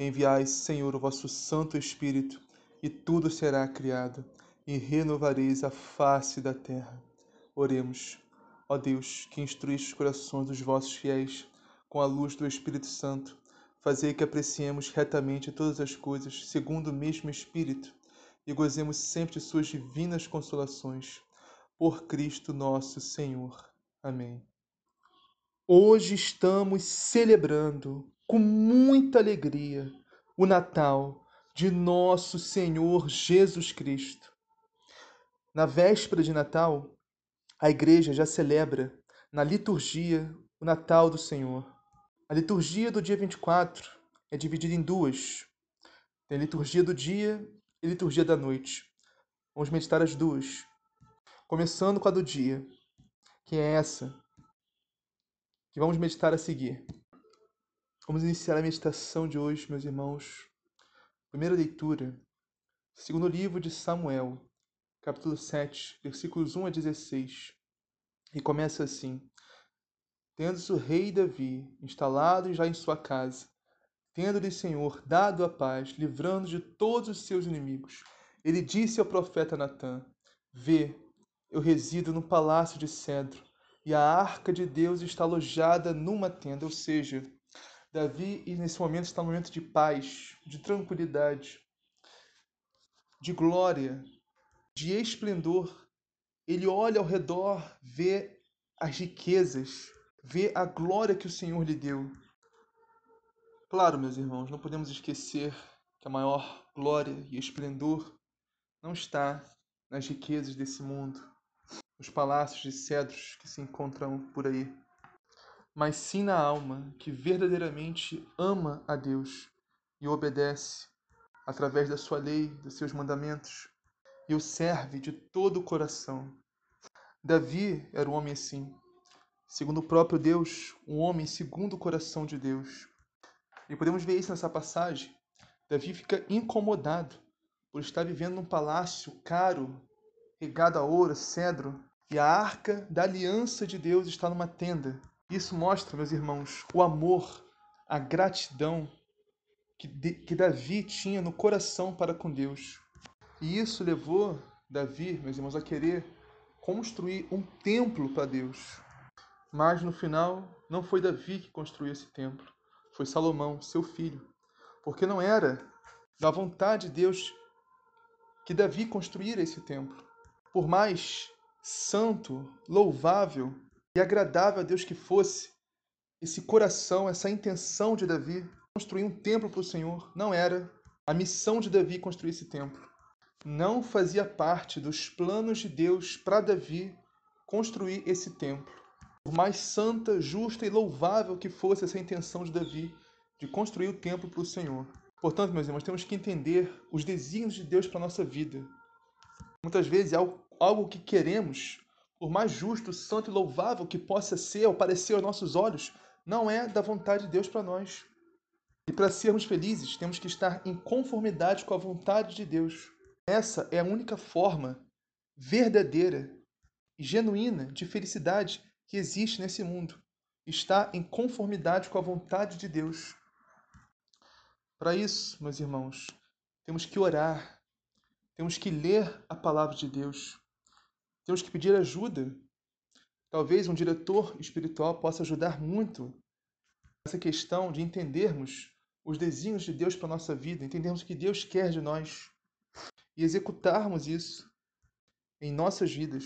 Enviai, Senhor, o vosso Santo Espírito, e tudo será criado, e renovareis a face da terra. Oremos. Ó Deus, que instruíste os corações dos vossos fiéis com a luz do Espírito Santo, fazei que apreciemos retamente todas as coisas segundo o mesmo Espírito e gozemos sempre de suas divinas consolações. Por Cristo nosso Senhor. Amém. Hoje estamos celebrando com muita alegria o Natal de nosso Senhor Jesus Cristo. Na véspera de Natal, a igreja já celebra na liturgia o Natal do Senhor. A liturgia do dia 24 é dividida em duas. Tem a liturgia do dia e a liturgia da noite. Vamos meditar as duas. Começando com a do dia, que é essa que vamos meditar a seguir. Vamos iniciar a meditação de hoje, meus irmãos. Primeira leitura, segundo livro de Samuel, capítulo 7, versículos 1 a 16. E começa assim: Tendo-se o rei Davi instalado já em sua casa, tendo-lhe Senhor dado a paz, livrando de todos os seus inimigos, ele disse ao profeta Natã: Vê, eu resido no palácio de cedro, e a arca de Deus está alojada numa tenda, ou seja, Davi, nesse momento, está num momento de paz, de tranquilidade, de glória, de esplendor. Ele olha ao redor, vê as riquezas, vê a glória que o Senhor lhe deu. Claro, meus irmãos, não podemos esquecer que a maior glória e esplendor não está nas riquezas desse mundo, nos palácios de cedros que se encontram por aí mas sim na alma que verdadeiramente ama a Deus e obedece através da sua lei, dos seus mandamentos, e o serve de todo o coração. Davi era um homem assim, segundo o próprio Deus, um homem segundo o coração de Deus. E podemos ver isso nessa passagem. Davi fica incomodado por estar vivendo num palácio caro, regado a ouro, cedro, e a arca da aliança de Deus está numa tenda isso mostra, meus irmãos, o amor, a gratidão que, que Davi tinha no coração para com Deus. E isso levou Davi, meus irmãos, a querer construir um templo para Deus. Mas no final, não foi Davi que construiu esse templo, foi Salomão, seu filho. Porque não era da vontade de Deus que Davi construíra esse templo. Por mais santo, louvável e agradável a Deus que fosse esse coração, essa intenção de Davi construir um templo para o Senhor. Não era a missão de Davi construir esse templo. Não fazia parte dos planos de Deus para Davi construir esse templo. Por mais santa, justa e louvável que fosse essa intenção de Davi de construir o templo para o Senhor. Portanto, meus irmãos, temos que entender os desígnios de Deus para a nossa vida. Muitas vezes é algo, algo que queremos por mais justo, santo e louvável que possa ser ou parecer aos nossos olhos, não é da vontade de Deus para nós. E para sermos felizes, temos que estar em conformidade com a vontade de Deus. Essa é a única forma verdadeira e genuína de felicidade que existe nesse mundo. Estar em conformidade com a vontade de Deus. Para isso, meus irmãos, temos que orar, temos que ler a palavra de Deus, temos que pedir ajuda. Talvez um diretor espiritual possa ajudar muito nessa questão de entendermos os desígnios de Deus para a nossa vida, entendermos o que Deus quer de nós e executarmos isso em nossas vidas.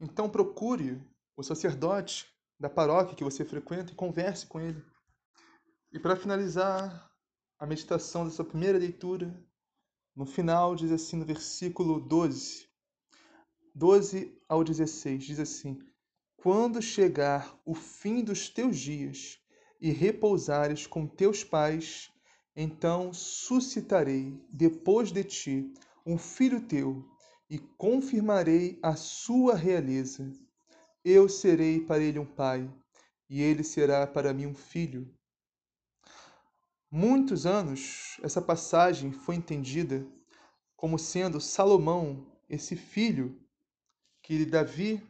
Então procure o sacerdote da paróquia que você frequenta e converse com ele. E para finalizar a meditação dessa primeira leitura, no final diz assim no versículo 12, 12 ao 16, diz assim: Quando chegar o fim dos teus dias e repousares com teus pais, então suscitarei depois de ti um filho teu e confirmarei a sua realeza. Eu serei para ele um pai, e ele será para mim um filho. Muitos anos essa passagem foi entendida como sendo Salomão, esse filho que Davi,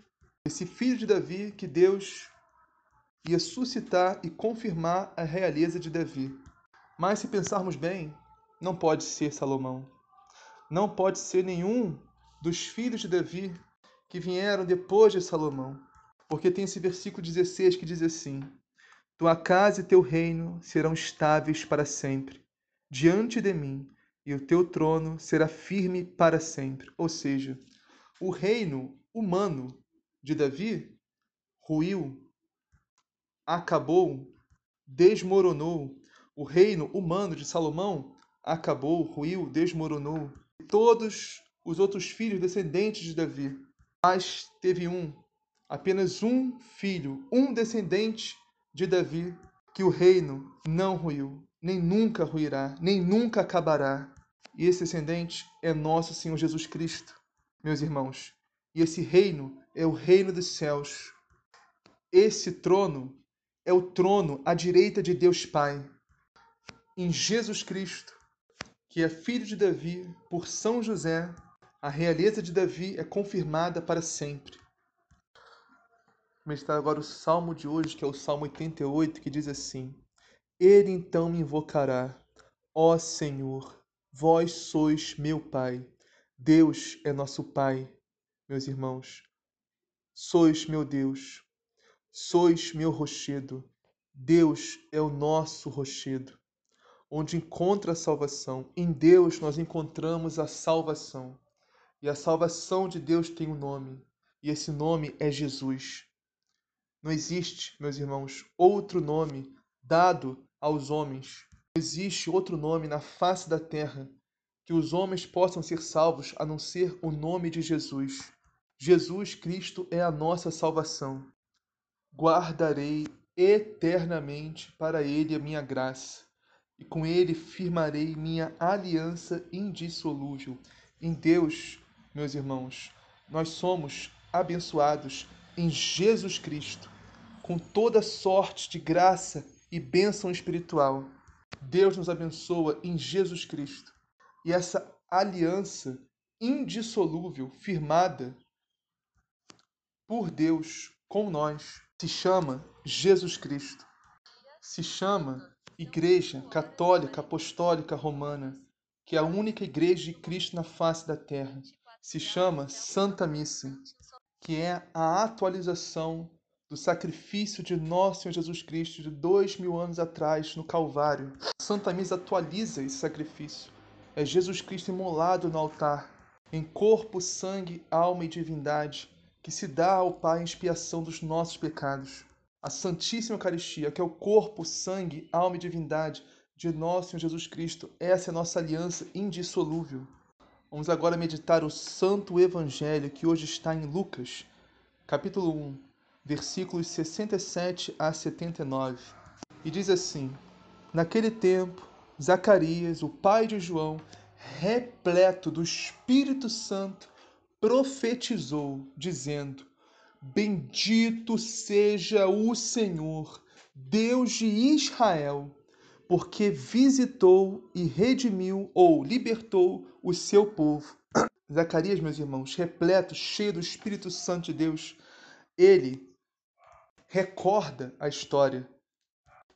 esse filho de Davi que Deus ia suscitar e confirmar a realeza de Davi. Mas se pensarmos bem, não pode ser Salomão. Não pode ser nenhum dos filhos de Davi que vieram depois de Salomão. Porque tem esse versículo 16 que diz assim: Tua casa e teu reino serão estáveis para sempre, diante de mim, e o teu trono será firme para sempre. Ou seja, o reino humano de Davi ruiu, acabou, desmoronou. O reino humano de Salomão acabou, ruiu, desmoronou. Todos os outros filhos descendentes de Davi. Mas teve um, apenas um filho, um descendente de Davi, que o reino não ruiu, nem nunca ruirá, nem nunca acabará. E esse descendente é nosso Senhor Jesus Cristo, meus irmãos. E esse reino é o reino dos céus. Esse trono é o trono à direita de Deus Pai. Em Jesus Cristo, que é filho de Davi, por São José, a realeza de Davi é confirmada para sempre. Meditar agora o salmo de hoje, que é o salmo 88, que diz assim: Ele então me invocará, ó Senhor, vós sois meu Pai. Deus é nosso Pai, meus irmãos. Sois meu Deus, sois meu rochedo. Deus é o nosso rochedo, onde encontra a salvação. Em Deus nós encontramos a salvação. E a salvação de Deus tem um nome, e esse nome é Jesus. Não existe, meus irmãos, outro nome dado aos homens. Não existe outro nome na face da terra que os homens possam ser salvos a não ser o nome de Jesus. Jesus Cristo é a nossa salvação. Guardarei eternamente para ele a minha graça, e com ele firmarei minha aliança indissolúvel. Em Deus meus irmãos, nós somos abençoados em Jesus Cristo, com toda sorte de graça e bênção espiritual. Deus nos abençoa em Jesus Cristo. E essa aliança indissolúvel, firmada por Deus com nós, se chama Jesus Cristo. Se chama Igreja Católica Apostólica Romana, que é a única igreja de Cristo na face da terra se chama Santa Missa, que é a atualização do sacrifício de nosso Senhor Jesus Cristo de dois mil anos atrás no Calvário. Santa Missa atualiza esse sacrifício. É Jesus Cristo imolado no altar, em corpo, sangue, alma e divindade, que se dá ao Pai em expiação dos nossos pecados. A Santíssima Eucaristia, que é o corpo, sangue, alma e divindade de nosso Senhor Jesus Cristo, essa é a nossa aliança indissolúvel. Vamos agora meditar o Santo Evangelho que hoje está em Lucas, capítulo 1, versículos 67 a 79. E diz assim: Naquele tempo, Zacarias, o pai de João, repleto do Espírito Santo, profetizou, dizendo: Bendito seja o Senhor, Deus de Israel porque visitou e redimiu ou libertou o seu povo. Zacarias, meus irmãos, repleto, cheio do Espírito Santo de Deus, ele recorda a história,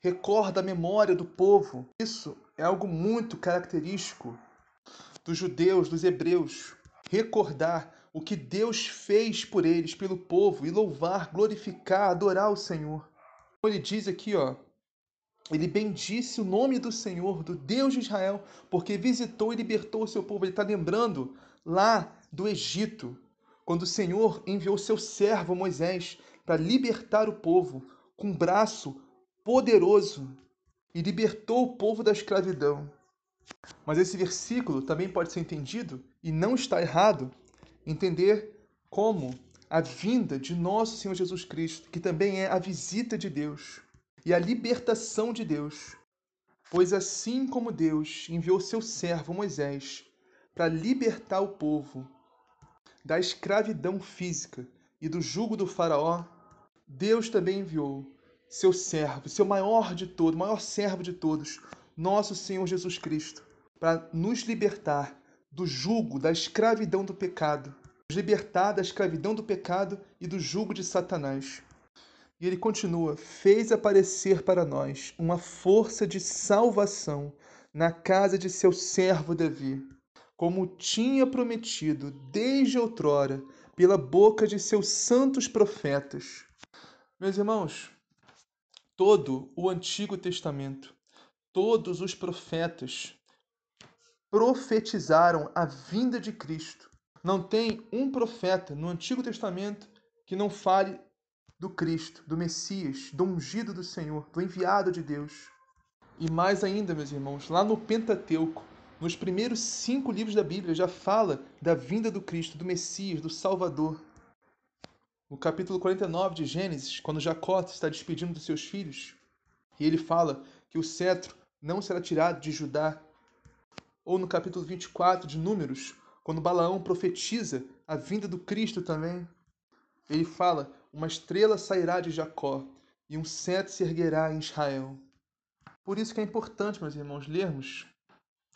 recorda a memória do povo. Isso é algo muito característico dos judeus, dos hebreus. Recordar o que Deus fez por eles, pelo povo, e louvar, glorificar, adorar o Senhor. Ele diz aqui, ó, Ele bendisse o nome do Senhor, do Deus de Israel, porque visitou e libertou o seu povo. Ele está lembrando lá do Egito, quando o Senhor enviou seu servo Moisés para libertar o povo com um braço poderoso e libertou o povo da escravidão. Mas esse versículo também pode ser entendido, e não está errado, entender como a vinda de nosso Senhor Jesus Cristo, que também é a visita de Deus e a libertação de Deus. Pois assim como Deus enviou seu servo Moisés para libertar o povo da escravidão física e do jugo do Faraó, Deus também enviou seu servo, seu maior de todos, maior servo de todos, nosso Senhor Jesus Cristo, para nos libertar do jugo da escravidão do pecado, nos libertar da escravidão do pecado e do jugo de Satanás. E ele continua: fez aparecer para nós uma força de salvação na casa de seu servo Davi, como tinha prometido desde outrora pela boca de seus santos profetas. Meus irmãos, todo o Antigo Testamento, todos os profetas profetizaram a vinda de Cristo. Não tem um profeta no Antigo Testamento que não fale do Cristo, do Messias, do ungido do Senhor, do enviado de Deus. E mais ainda, meus irmãos, lá no Pentateuco, nos primeiros cinco livros da Bíblia, já fala da vinda do Cristo, do Messias, do Salvador. No capítulo 49 de Gênesis, quando Jacó está despedindo dos seus filhos, e ele fala que o cetro não será tirado de Judá. Ou no capítulo 24 de Números, quando Balaão profetiza a vinda do Cristo também, ele fala uma estrela sairá de Jacó e um cetro se erguerá em Israel. Por isso que é importante, meus irmãos, lermos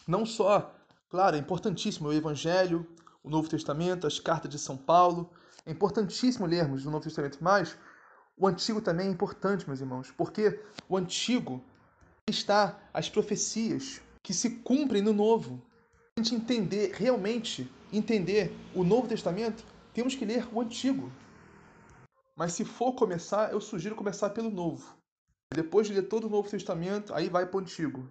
não só, claro, é importantíssimo o Evangelho, o Novo Testamento, as cartas de São Paulo, é importantíssimo lermos o Novo Testamento, mas o Antigo também é importante, meus irmãos, porque o Antigo está as profecias que se cumprem no Novo. A gente entender, realmente entender o Novo Testamento, temos que ler o Antigo. Mas se for começar, eu sugiro começar pelo Novo. Depois de ler todo o Novo Testamento, aí vai para o Antigo.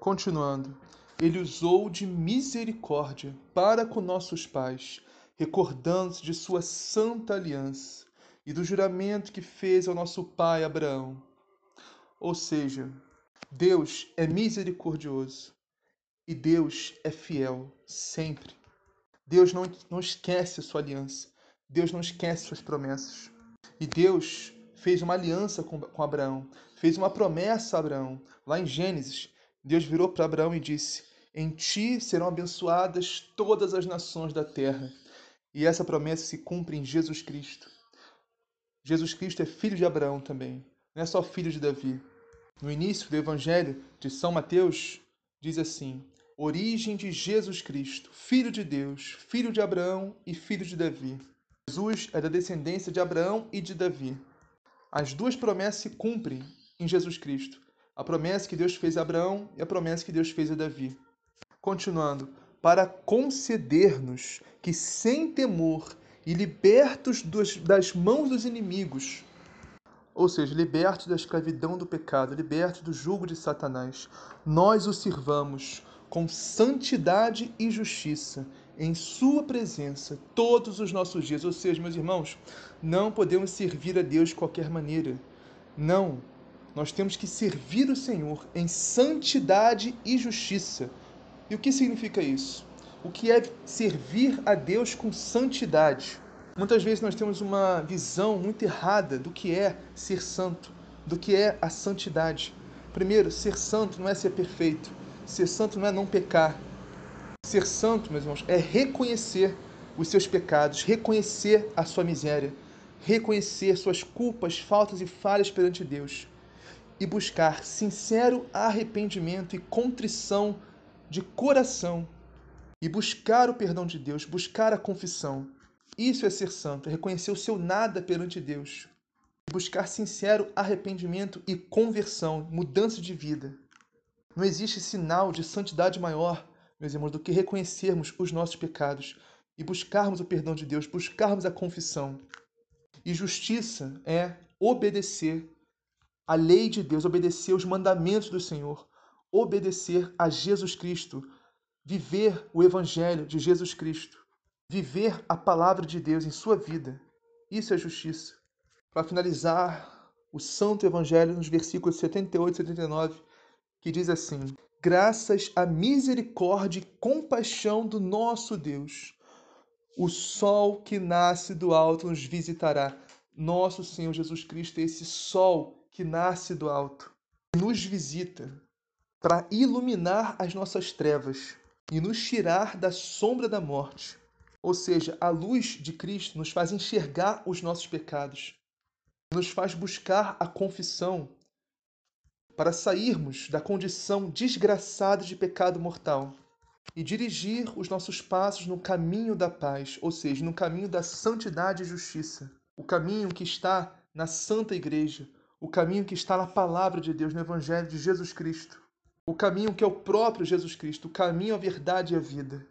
Continuando. Ele usou de misericórdia para com nossos pais, recordando-se de sua santa aliança e do juramento que fez ao nosso pai Abraão. Ou seja, Deus é misericordioso e Deus é fiel sempre. Deus não, não esquece a sua aliança. Deus não esquece suas promessas. E Deus fez uma aliança com, com Abraão, fez uma promessa a Abraão. Lá em Gênesis, Deus virou para Abraão e disse: Em ti serão abençoadas todas as nações da terra. E essa promessa se cumpre em Jesus Cristo. Jesus Cristo é filho de Abraão também, não é só filho de Davi. No início do Evangelho de São Mateus, diz assim: Origem de Jesus Cristo, filho de Deus, filho de Abraão e filho de Davi. Jesus é da descendência de Abraão e de Davi. As duas promessas se cumprem em Jesus Cristo. A promessa que Deus fez a Abraão e a promessa que Deus fez a Davi. Continuando, para conceder-nos que sem temor e libertos das mãos dos inimigos, ou seja, libertos da escravidão do pecado, libertos do jugo de Satanás, nós o sirvamos com santidade e justiça em Sua presença todos os nossos dias. Ou seja, meus irmãos, não podemos servir a Deus de qualquer maneira. Não. Nós temos que servir o Senhor em santidade e justiça. E o que significa isso? O que é servir a Deus com santidade? Muitas vezes nós temos uma visão muito errada do que é ser santo, do que é a santidade. Primeiro, ser santo não é ser perfeito. Ser santo não é não pecar. Ser santo, meus irmãos, é reconhecer os seus pecados, reconhecer a sua miséria, reconhecer suas culpas, faltas e falhas perante Deus e buscar sincero arrependimento e contrição de coração e buscar o perdão de Deus, buscar a confissão. Isso é ser santo, é reconhecer o seu nada perante Deus, buscar sincero arrependimento e conversão, mudança de vida. Não existe sinal de santidade maior meus irmãos, do que reconhecermos os nossos pecados e buscarmos o perdão de Deus, buscarmos a confissão. E justiça é obedecer a lei de Deus, obedecer os mandamentos do Senhor, obedecer a Jesus Cristo, viver o Evangelho de Jesus Cristo, viver a palavra de Deus em sua vida. Isso é justiça. Para finalizar o Santo Evangelho, nos versículos 78 e 79, que diz assim: Graças à misericórdia e compaixão do nosso Deus, o sol que nasce do alto nos visitará. Nosso Senhor Jesus Cristo é esse sol que nasce do alto, nos visita para iluminar as nossas trevas e nos tirar da sombra da morte. Ou seja, a luz de Cristo nos faz enxergar os nossos pecados, nos faz buscar a confissão para sairmos da condição desgraçada de pecado mortal e dirigir os nossos passos no caminho da paz, ou seja, no caminho da santidade e justiça, o caminho que está na Santa Igreja, o caminho que está na palavra de Deus, no Evangelho de Jesus Cristo, o caminho que é o próprio Jesus Cristo, o caminho, a verdade e a vida.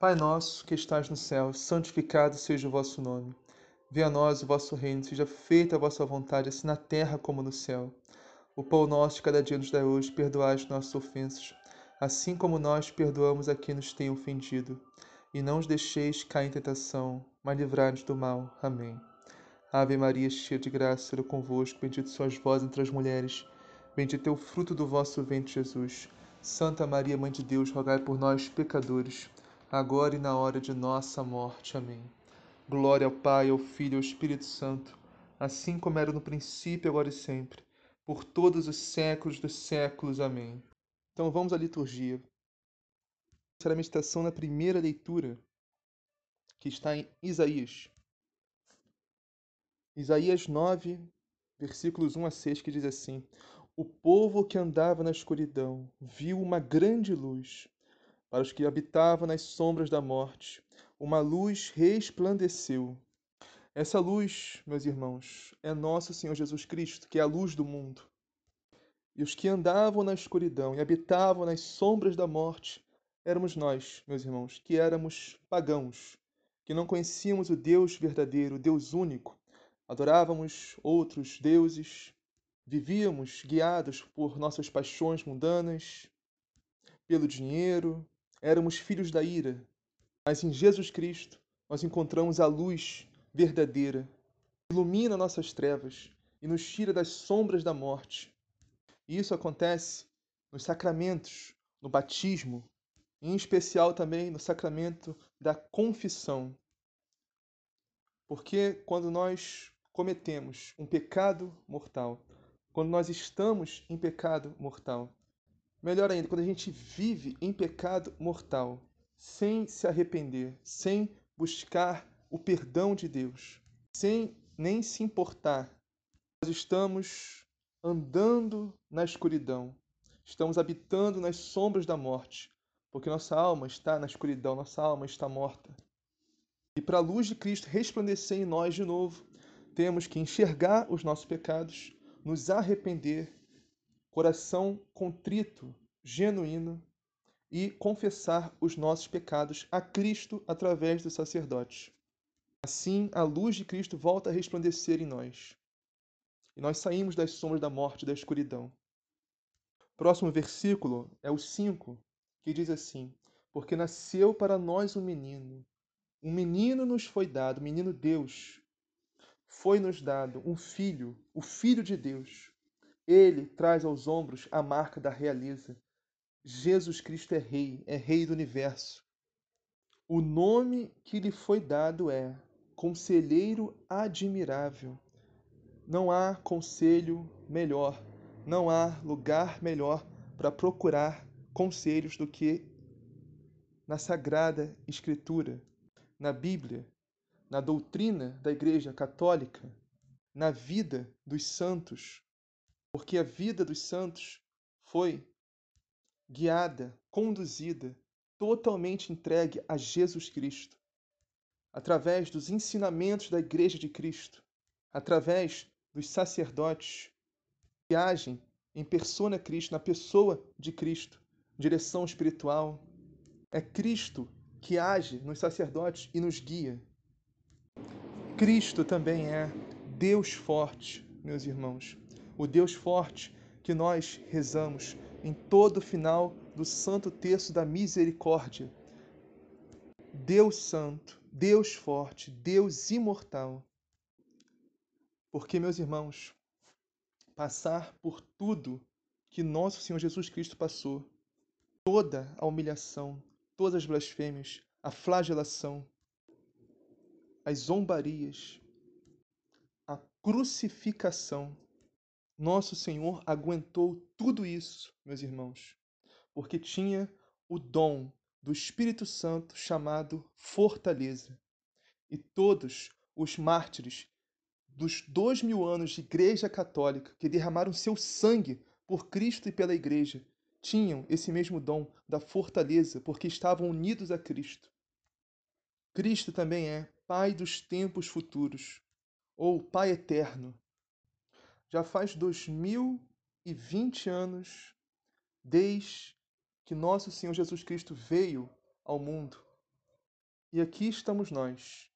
Pai nosso que estás no céu, santificado seja o vosso nome. Venha a nós o vosso reino, seja feita a vossa vontade, assim na terra como no céu. O pão nosso de cada dia nos dá hoje, perdoai as nossas ofensas, assim como nós perdoamos a quem nos tem ofendido. E não os deixeis cair em tentação, mas livrai-nos do mal. Amém. Ave Maria, cheia de graça, Senhor convosco, bendito sois vós entre as mulheres, bendito é o fruto do vosso ventre, Jesus. Santa Maria, Mãe de Deus, rogai por nós, pecadores, agora e na hora de nossa morte. Amém. Glória ao Pai, ao Filho e ao Espírito Santo, assim como era no princípio, agora e sempre, por todos os séculos dos séculos. Amém. Então vamos à liturgia. Será a meditação na primeira leitura, que está em Isaías. Isaías 9, versículos 1 a 6, que diz assim: O povo que andava na escuridão viu uma grande luz. Para os que habitavam nas sombras da morte, uma luz resplandeceu. Essa luz, meus irmãos, é nosso Senhor Jesus Cristo, que é a luz do mundo. E os que andavam na escuridão e habitavam nas sombras da morte éramos nós, meus irmãos, que éramos pagãos, que não conhecíamos o Deus verdadeiro, o Deus único. Adorávamos outros deuses, vivíamos guiados por nossas paixões mundanas, pelo dinheiro, éramos filhos da ira, mas em Jesus Cristo nós encontramos a luz verdadeira, que ilumina nossas trevas e nos tira das sombras da morte. E isso acontece nos sacramentos, no batismo, em especial também no sacramento da confissão. Porque quando nós cometemos um pecado mortal, quando nós estamos em pecado mortal, Melhor ainda, quando a gente vive em pecado mortal, sem se arrepender, sem buscar o perdão de Deus, sem nem se importar, nós estamos andando na escuridão, estamos habitando nas sombras da morte, porque nossa alma está na escuridão, nossa alma está morta. E para a luz de Cristo resplandecer em nós de novo, temos que enxergar os nossos pecados, nos arrepender coração contrito, genuíno e confessar os nossos pecados a Cristo através dos sacerdotes. Assim, a luz de Cristo volta a resplandecer em nós. E nós saímos das sombras da morte e da escuridão. Próximo versículo é o 5, que diz assim: Porque nasceu para nós um menino, um menino nos foi dado, menino Deus. Foi-nos dado um filho, o Filho de Deus ele traz aos ombros a marca da realeza. Jesus Cristo é Rei, é Rei do universo. O nome que lhe foi dado é Conselheiro Admirável. Não há conselho melhor, não há lugar melhor para procurar conselhos do que na Sagrada Escritura, na Bíblia, na doutrina da Igreja Católica, na vida dos santos, porque a vida dos santos foi guiada, conduzida, totalmente entregue a Jesus Cristo, através dos ensinamentos da Igreja de Cristo, através dos sacerdotes que agem em persona Cristo, na pessoa de Cristo, direção espiritual. É Cristo que age nos sacerdotes e nos guia. Cristo também é Deus forte, meus irmãos, o Deus forte que nós rezamos em todo o final do Santo Terço da Misericórdia. Deus Santo, Deus forte, Deus imortal. Porque, meus irmãos, passar por tudo que nosso Senhor Jesus Cristo passou, toda a humilhação, todas as blasfêmias, a flagelação, as zombarias, a crucificação, nosso Senhor aguentou tudo isso, meus irmãos, porque tinha o dom do Espírito Santo chamado fortaleza. E todos os mártires dos dois mil anos de Igreja Católica que derramaram seu sangue por Cristo e pela Igreja tinham esse mesmo dom da fortaleza porque estavam unidos a Cristo. Cristo também é Pai dos tempos futuros, ou Pai eterno, já faz 2020 anos desde que nosso Senhor Jesus Cristo veio ao mundo. E aqui estamos nós,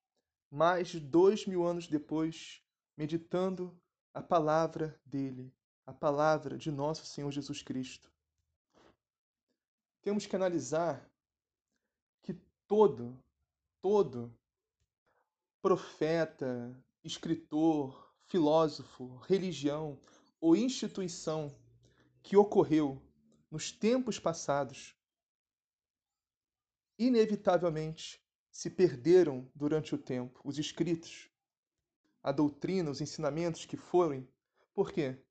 mais de dois mil anos depois, meditando a palavra dele, a palavra de nosso Senhor Jesus Cristo. Temos que analisar que todo, todo profeta, escritor, filósofo, religião ou instituição que ocorreu nos tempos passados, inevitavelmente se perderam durante o tempo. Os escritos, a doutrina, os ensinamentos que foram. Por quê?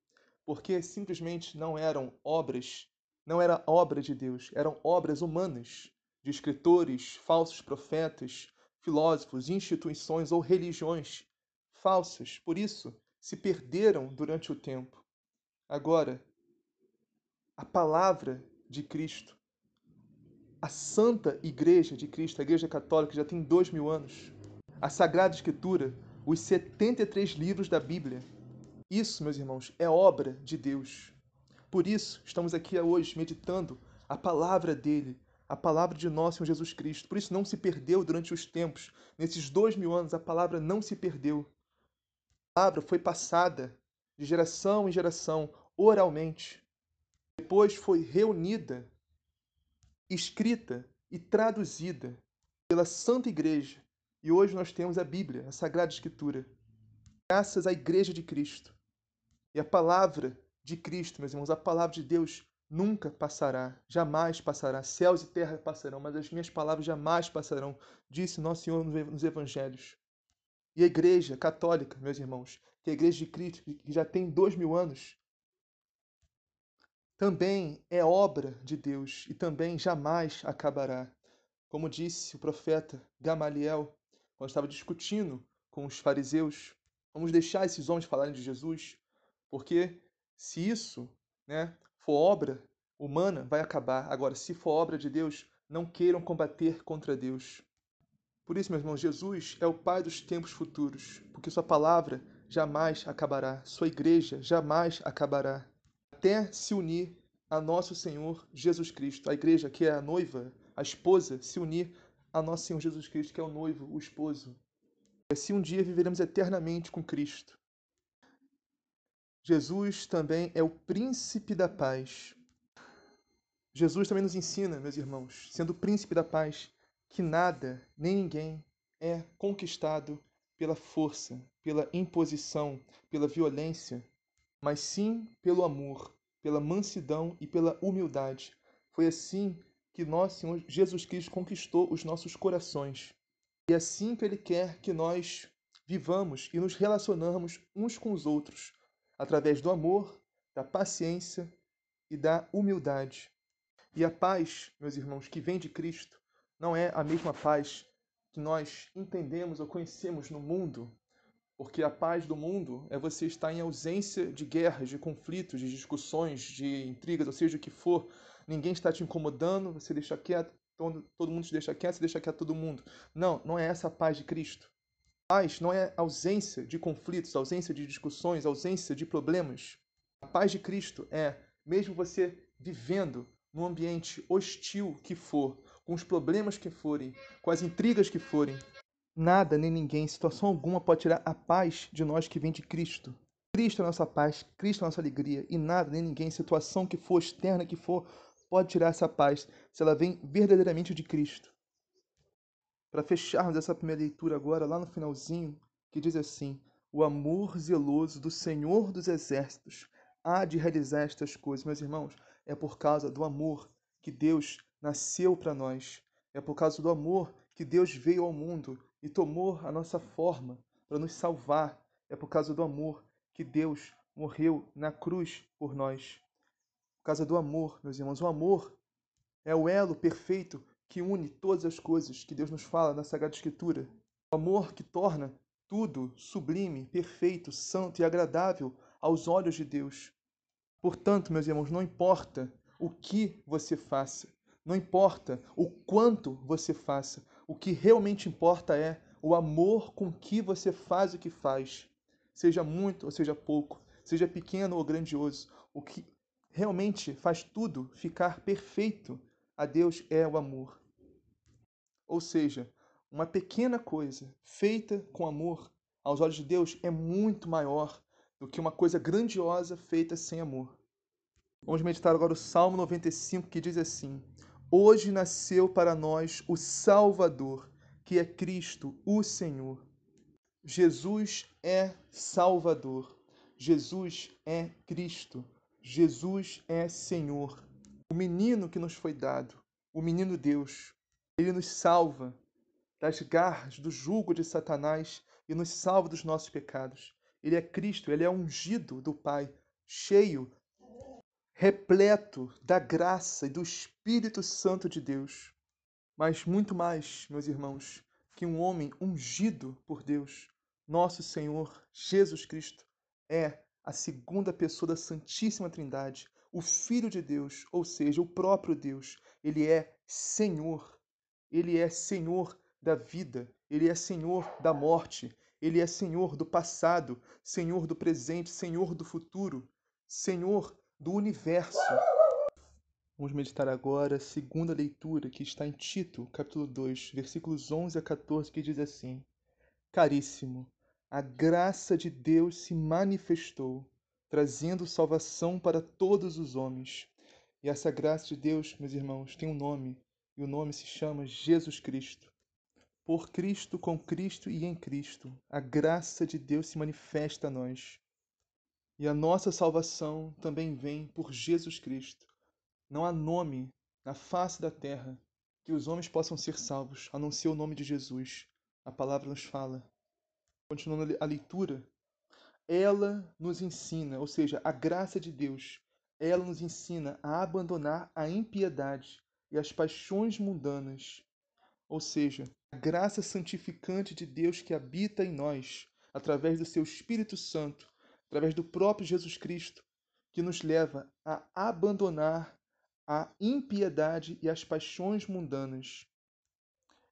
Porque simplesmente não eram obras, não era obra de Deus, eram obras humanas de escritores, falsos profetas, filósofos, instituições ou religiões falsas, por isso se perderam durante o tempo. Agora, a palavra de Cristo, a Santa Igreja de Cristo, a Igreja Católica, já tem dois mil anos, a Sagrada Escritura, os 73 livros da Bíblia. Isso, meus irmãos, é obra de Deus. Por isso, estamos aqui hoje meditando a palavra dele, a palavra de nosso Senhor Jesus Cristo. Por isso, não se perdeu durante os tempos. Nesses dois mil anos, a palavra não se perdeu palavra foi passada de geração em geração oralmente. Depois foi reunida, escrita e traduzida pela Santa Igreja. E hoje nós temos a Bíblia, a Sagrada Escritura. Graças à Igreja de Cristo. E a palavra de Cristo, meus irmãos, a palavra de Deus nunca passará, jamais passará. Céus e terra passarão, mas as minhas palavras jamais passarão, disse nosso Senhor nos Evangelhos. E a Igreja Católica, meus irmãos, que é a Igreja de Cristo, que já tem dois mil anos, também é obra de Deus e também jamais acabará. Como disse o profeta Gamaliel, quando estava discutindo com os fariseus, vamos deixar esses homens falarem de Jesus, porque se isso né, for obra humana, vai acabar. Agora, se for obra de Deus, não queiram combater contra Deus. Por isso, meus irmãos, Jesus é o Pai dos tempos futuros, porque Sua palavra jamais acabará, Sua igreja jamais acabará, até se unir a nosso Senhor Jesus Cristo. A igreja, que é a noiva, a esposa, se unir a nosso Senhor Jesus Cristo, que é o noivo, o esposo. Assim um dia viveremos eternamente com Cristo. Jesus também é o príncipe da paz. Jesus também nos ensina, meus irmãos, sendo o príncipe da paz, que nada nem ninguém é conquistado pela força, pela imposição, pela violência, mas sim pelo amor, pela mansidão e pela humildade. Foi assim que nosso Senhor Jesus Cristo conquistou os nossos corações. E é assim que Ele quer que nós vivamos e nos relacionamos uns com os outros, através do amor, da paciência e da humildade. E a paz, meus irmãos, que vem de Cristo, não é a mesma paz que nós entendemos ou conhecemos no mundo, porque a paz do mundo é você estar em ausência de guerras, de conflitos, de discussões, de intrigas, ou seja, o que for. Ninguém está te incomodando, você deixa quieto, todo, todo mundo te deixa quieto, você deixa quieto todo mundo. Não, não é essa a paz de Cristo. Paz não é ausência de conflitos, ausência de discussões, ausência de problemas. A paz de Cristo é, mesmo você vivendo num ambiente hostil que for, com os problemas que forem, com as intrigas que forem, nada nem ninguém, situação alguma pode tirar a paz de nós que vem de Cristo. Cristo é a nossa paz, Cristo é a nossa alegria, e nada nem ninguém, situação que for, externa que for, pode tirar essa paz se ela vem verdadeiramente de Cristo. Para fecharmos essa primeira leitura agora, lá no finalzinho, que diz assim: O amor zeloso do Senhor dos Exércitos há de realizar estas coisas. Meus irmãos, é por causa do amor que Deus nasceu para nós. É por causa do amor que Deus veio ao mundo e tomou a nossa forma para nos salvar. É por causa do amor que Deus morreu na cruz por nós. Por causa do amor, meus irmãos, o amor é o elo perfeito que une todas as coisas que Deus nos fala na Sagrada Escritura. O amor que torna tudo sublime, perfeito, santo e agradável aos olhos de Deus. Portanto, meus irmãos, não importa o que você faça, não importa o quanto você faça, o que realmente importa é o amor com que você faz o que faz, seja muito ou seja pouco, seja pequeno ou grandioso, o que realmente faz tudo ficar perfeito a Deus é o amor. Ou seja, uma pequena coisa feita com amor aos olhos de Deus é muito maior do que uma coisa grandiosa feita sem amor. Vamos meditar agora o Salmo 95 que diz assim: Hoje nasceu para nós o Salvador, que é Cristo, o Senhor. Jesus é Salvador. Jesus é Cristo. Jesus é Senhor. O menino que nos foi dado, o menino Deus, ele nos salva das garras do jugo de Satanás e nos salva dos nossos pecados. Ele é Cristo, ele é ungido do Pai, cheio repleto da graça e do Espírito Santo de Deus. Mas muito mais, meus irmãos, que um homem ungido por Deus, nosso Senhor Jesus Cristo, é a segunda pessoa da Santíssima Trindade, o Filho de Deus, ou seja, o próprio Deus. Ele é Senhor. Ele é Senhor da vida, ele é Senhor da morte, ele é Senhor do passado, Senhor do presente, Senhor do futuro, Senhor do universo. Vamos meditar agora a segunda leitura que está em Tito, capítulo 2, versículos 11 a 14, que diz assim: Caríssimo, a graça de Deus se manifestou, trazendo salvação para todos os homens. E essa graça de Deus, meus irmãos, tem um nome, e o nome se chama Jesus Cristo. Por Cristo, com Cristo e em Cristo, a graça de Deus se manifesta a nós. E a nossa salvação também vem por Jesus Cristo. Não há nome na face da terra que os homens possam ser salvos, a não ser o nome de Jesus. A palavra nos fala. Continuando a leitura, ela nos ensina, ou seja, a graça de Deus, ela nos ensina a abandonar a impiedade e as paixões mundanas, ou seja, a graça santificante de Deus que habita em nós, através do seu Espírito Santo, através do próprio Jesus Cristo, que nos leva a abandonar a impiedade e as paixões mundanas.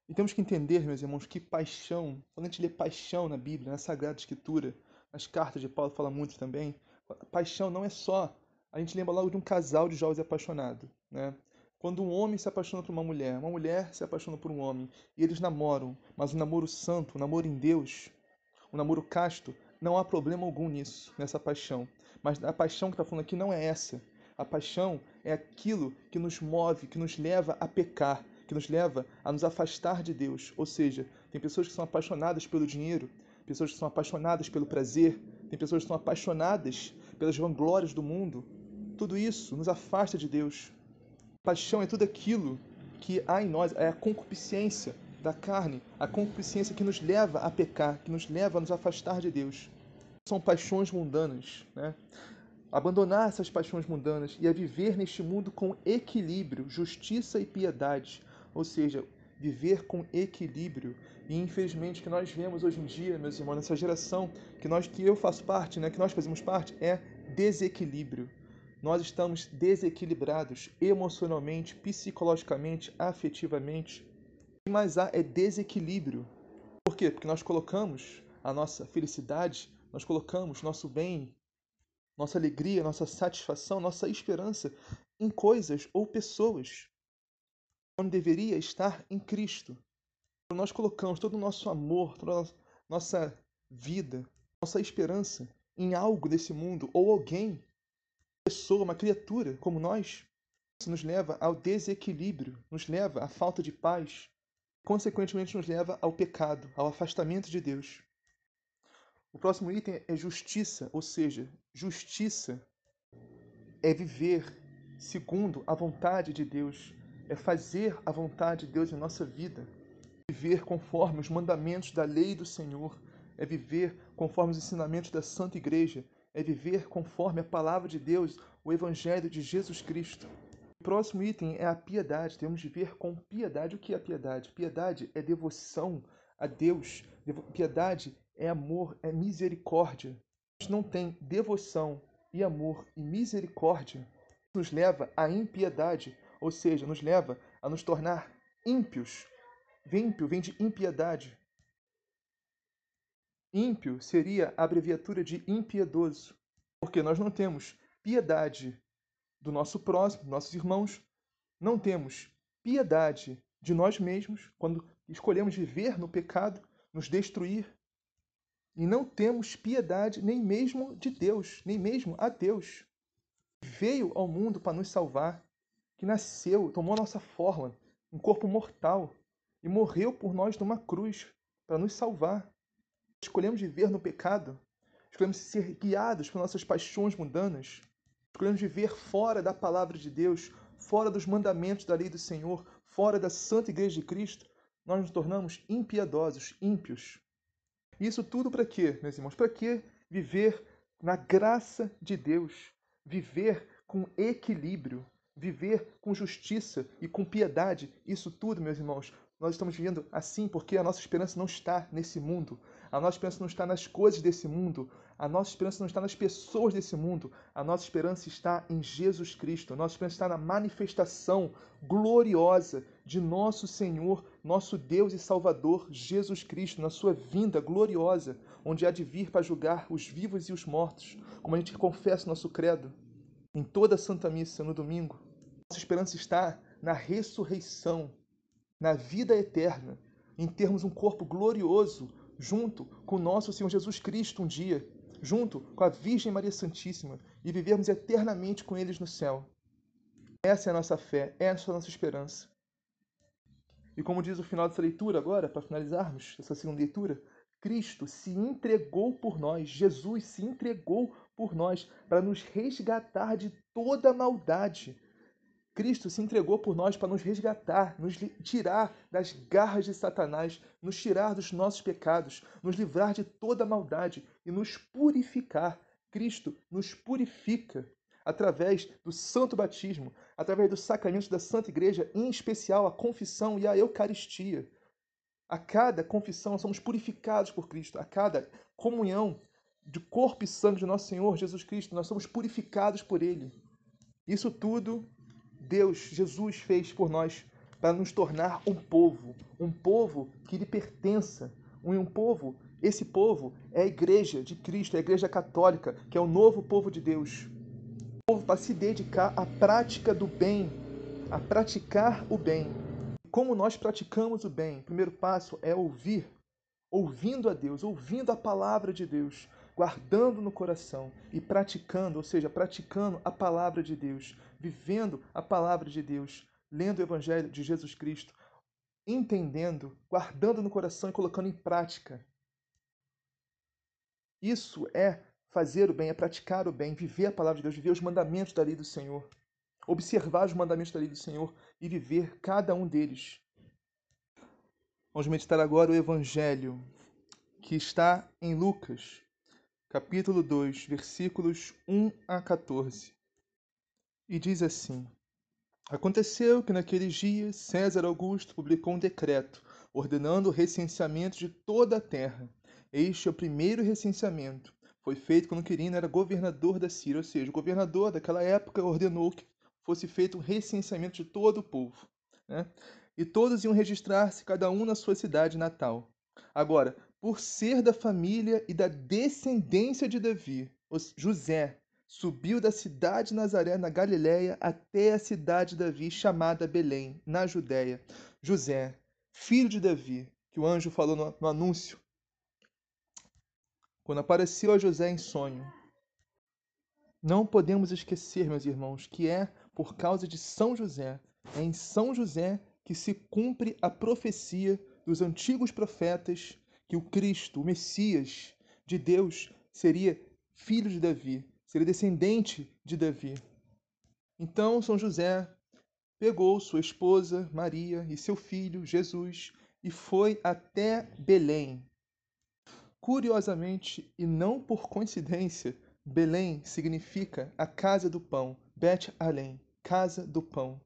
E temos que entender, meus irmãos, que paixão, quando a gente lê paixão na Bíblia, na Sagrada Escritura, nas cartas de Paulo fala muito também, paixão não é só, a gente lembra logo de um casal de jovens apaixonados, né? Quando um homem se apaixona por uma mulher, uma mulher se apaixona por um homem, e eles namoram, mas o namoro santo, o namoro em Deus, o namoro casto, não há problema algum nisso, nessa paixão. Mas a paixão que está falando aqui não é essa. A paixão é aquilo que nos move, que nos leva a pecar, que nos leva a nos afastar de Deus. Ou seja, tem pessoas que são apaixonadas pelo dinheiro, pessoas que são apaixonadas pelo prazer, tem pessoas que são apaixonadas pelas vanglórias do mundo. Tudo isso nos afasta de Deus. Paixão é tudo aquilo que há em nós, é a concupiscência, da carne, a concupiscência que nos leva a pecar, que nos leva a nos afastar de Deus. São paixões mundanas, né? Abandonar essas paixões mundanas e a viver neste mundo com equilíbrio, justiça e piedade, ou seja, viver com equilíbrio. E infelizmente o que nós vemos hoje em dia, meus irmãos, nessa geração que nós que eu faço parte, né, que nós fazemos parte, é desequilíbrio. Nós estamos desequilibrados emocionalmente, psicologicamente, afetivamente que mais há é desequilíbrio. Por quê? Porque nós colocamos a nossa felicidade, nós colocamos nosso bem, nossa alegria, nossa satisfação, nossa esperança em coisas ou pessoas, onde deveria estar em Cristo. Nós colocamos todo o nosso amor, toda a nossa vida, nossa esperança em algo desse mundo ou alguém, pessoa, uma criatura como nós, isso nos leva ao desequilíbrio, nos leva à falta de paz, consequentemente nos leva ao pecado, ao afastamento de Deus. O próximo item é justiça, ou seja, justiça é viver segundo a vontade de Deus, é fazer a vontade de Deus em nossa vida, viver conforme os mandamentos da lei do Senhor, é viver conforme os ensinamentos da Santa Igreja, é viver conforme a palavra de Deus, o Evangelho de Jesus Cristo. O próximo item é a piedade. Temos de ver com piedade. O que é piedade? Piedade é devoção a Deus. Piedade é amor, é misericórdia. Gente não tem devoção e amor e misericórdia, nos leva à impiedade, ou seja, nos leva a nos tornar ímpios. Ímpio vem de impiedade. Ímpio seria a abreviatura de impiedoso, porque nós não temos piedade do nosso próximo, dos nossos irmãos, não temos piedade de nós mesmos quando escolhemos viver no pecado, nos destruir, e não temos piedade nem mesmo de Deus, nem mesmo a Deus. Veio ao mundo para nos salvar, que nasceu, tomou nossa forma, um corpo mortal, e morreu por nós numa cruz para nos salvar. Escolhemos viver no pecado, escolhemos ser guiados por nossas paixões mundanas, escolhemos viver fora da palavra de Deus, fora dos mandamentos da lei do Senhor, fora da Santa Igreja de Cristo, nós nos tornamos impiedosos, ímpios. Isso tudo para quê, meus irmãos? Para quê viver na graça de Deus, viver com equilíbrio, viver com justiça e com piedade? Isso tudo, meus irmãos, nós estamos vivendo assim porque a nossa esperança não está nesse mundo. A nossa esperança não está nas coisas desse mundo. A nossa esperança não está nas pessoas desse mundo. A nossa esperança está em Jesus Cristo. A nossa esperança está na manifestação gloriosa de nosso Senhor, nosso Deus e Salvador, Jesus Cristo, na sua vinda gloriosa, onde há de vir para julgar os vivos e os mortos, como a gente confessa no nosso credo, em toda a Santa Missa no domingo. Nossa esperança está na ressurreição, na vida eterna, em termos um corpo glorioso, junto com nosso Senhor Jesus Cristo um dia, junto com a Virgem Maria Santíssima e vivermos eternamente com eles no céu. Essa é a nossa fé, essa é a nossa esperança. E como diz o final dessa leitura agora, para finalizarmos essa segunda leitura, Cristo se entregou por nós, Jesus se entregou por nós para nos resgatar de toda maldade, Cristo se entregou por nós para nos resgatar, nos tirar das garras de Satanás, nos tirar dos nossos pecados, nos livrar de toda maldade e nos purificar. Cristo nos purifica através do santo batismo, através dos sacramentos da Santa Igreja, em especial a confissão e a Eucaristia. A cada confissão somos purificados por Cristo, a cada comunhão de corpo e sangue de nosso Senhor Jesus Cristo, nós somos purificados por Ele. Isso tudo Deus, Jesus fez por nós para nos tornar um povo, um povo que lhe pertença, um povo, esse povo é a igreja de Cristo, é a igreja católica, que é o novo povo de Deus. Um povo para se dedicar à prática do bem, a praticar o bem. Como nós praticamos o bem? O primeiro passo é ouvir, ouvindo a Deus, ouvindo a palavra de Deus, guardando no coração e praticando, ou seja, praticando a palavra de Deus, vivendo a palavra de Deus, lendo o Evangelho de Jesus Cristo, entendendo, guardando no coração e colocando em prática. Isso é fazer o bem, é praticar o bem, viver a palavra de Deus, viver os mandamentos da lei do Senhor, observar os mandamentos da lei do Senhor e viver cada um deles. Vamos meditar agora o Evangelho que está em Lucas, capítulo 2, versículos 1 a 14 e diz assim: Aconteceu que naqueles dias César Augusto publicou um decreto ordenando o recenseamento de toda a terra. Este é o primeiro recenseamento. Foi feito quando Quirino era governador da Síria, ou seja, o governador daquela época ordenou que fosse feito um recenseamento de todo o povo. Né? E todos iam registrar-se, cada um na sua cidade natal. Agora, por ser da família e da descendência de Davi, José subiu da cidade de Nazaré, na Galiléia, até a cidade de Davi, chamada Belém, na Judéia. José, filho de Davi, que o anjo falou no, no anúncio, quando apareceu a José em sonho. Não podemos esquecer, meus irmãos, que é por causa de São José, é em São José que se cumpre a profecia dos antigos profetas que o Cristo, o Messias de Deus, seria filho de Davi, seria descendente de Davi. Então, São José pegou sua esposa Maria e seu filho Jesus e foi até Belém, Curiosamente, e não por coincidência, Belém significa a casa do pão, Bet Além, casa do pão.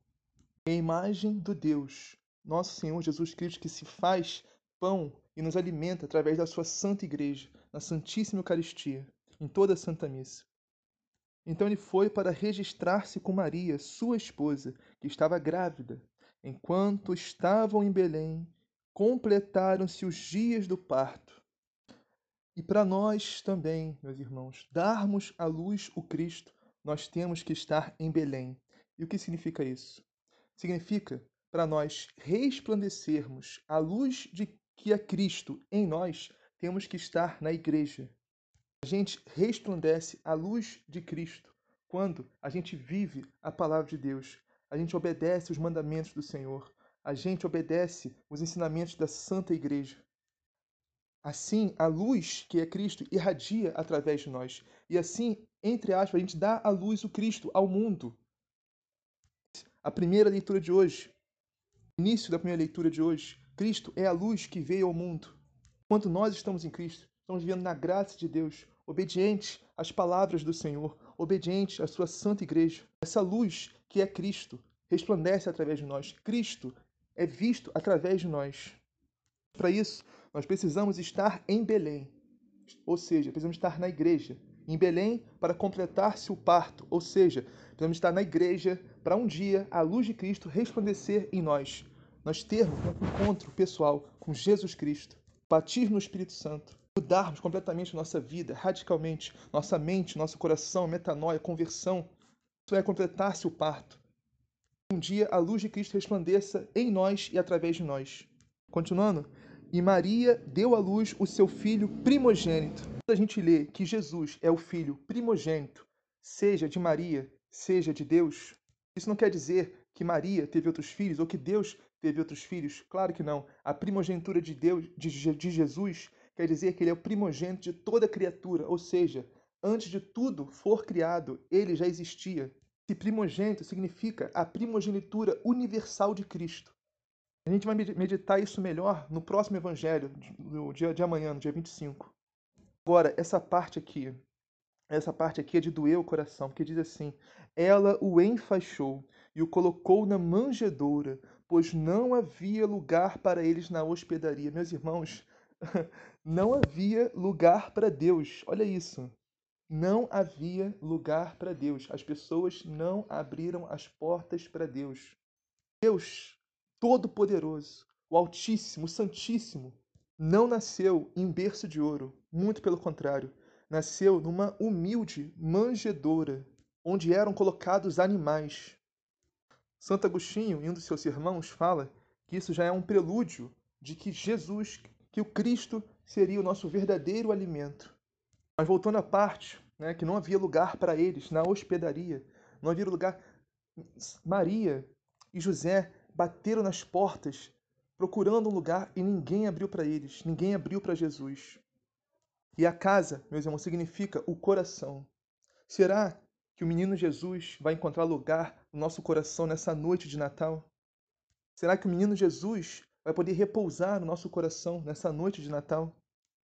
É a imagem do Deus, nosso Senhor Jesus Cristo, que se faz pão e nos alimenta através da sua santa igreja, na Santíssima Eucaristia, em toda a Santa Missa. Então ele foi para registrar-se com Maria, sua esposa, que estava grávida. Enquanto estavam em Belém, completaram-se os dias do parto. E para nós também, meus irmãos, darmos à luz o Cristo, nós temos que estar em Belém. E o que significa isso? Significa para nós resplandecermos a luz de que é Cristo em nós, temos que estar na igreja. A gente resplandece a luz de Cristo quando a gente vive a palavra de Deus, a gente obedece os mandamentos do Senhor, a gente obedece os ensinamentos da Santa Igreja. Assim, a luz que é Cristo irradia através de nós. E assim, entre aspas, a gente dá a luz o Cristo ao mundo. A primeira leitura de hoje, início da primeira leitura de hoje, Cristo é a luz que veio ao mundo. Quando nós estamos em Cristo, estamos vivendo na graça de Deus, obedientes às palavras do Senhor, obedientes à sua santa igreja. Essa luz que é Cristo resplandece através de nós. Cristo é visto através de nós. Para isso, nós precisamos estar em Belém, ou seja, precisamos estar na igreja. Em Belém para completar-se o parto, ou seja, precisamos estar na igreja para um dia a luz de Cristo resplandecer em nós. Nós termos um encontro pessoal com Jesus Cristo, batismo no Espírito Santo, mudarmos completamente nossa vida, radicalmente, nossa mente, nosso coração, metanoia, conversão. Isso é completar-se o parto. Um dia a luz de Cristo resplandeça em nós e através de nós. Continuando, e Maria deu à luz o seu filho primogênito. Quando a gente lê que Jesus é o filho primogênito, seja de Maria, seja de Deus, isso não quer dizer que Maria teve outros filhos ou que Deus teve outros filhos. Claro que não. A primogenitura de Deus, de, de Jesus, quer dizer que ele é o primogênito de toda criatura, ou seja, antes de tudo for criado, ele já existia. Esse primogênito significa a primogenitura universal de Cristo. A gente vai meditar isso melhor no próximo evangelho, no dia de amanhã, no dia 25. Agora, essa parte aqui, essa parte aqui é de doer o coração, porque diz assim: Ela o enfaixou e o colocou na manjedoura, pois não havia lugar para eles na hospedaria. Meus irmãos, não havia lugar para Deus. Olha isso. Não havia lugar para Deus. As pessoas não abriram as portas para Deus. Deus Todo-Poderoso, o Altíssimo, o Santíssimo, não nasceu em berço de ouro, muito pelo contrário, nasceu numa humilde manjedoura, onde eram colocados animais. Santo Agostinho, em um dos seus irmãos, fala que isso já é um prelúdio de que Jesus, que o Cristo, seria o nosso verdadeiro alimento. Mas voltando à parte, né, que não havia lugar para eles na hospedaria, não havia lugar. Maria e José bateram nas portas procurando um lugar e ninguém abriu para eles, ninguém abriu para Jesus. E a casa, meus irmãos, significa o coração. Será que o menino Jesus vai encontrar lugar no nosso coração nessa noite de Natal? Será que o menino Jesus vai poder repousar no nosso coração nessa noite de Natal?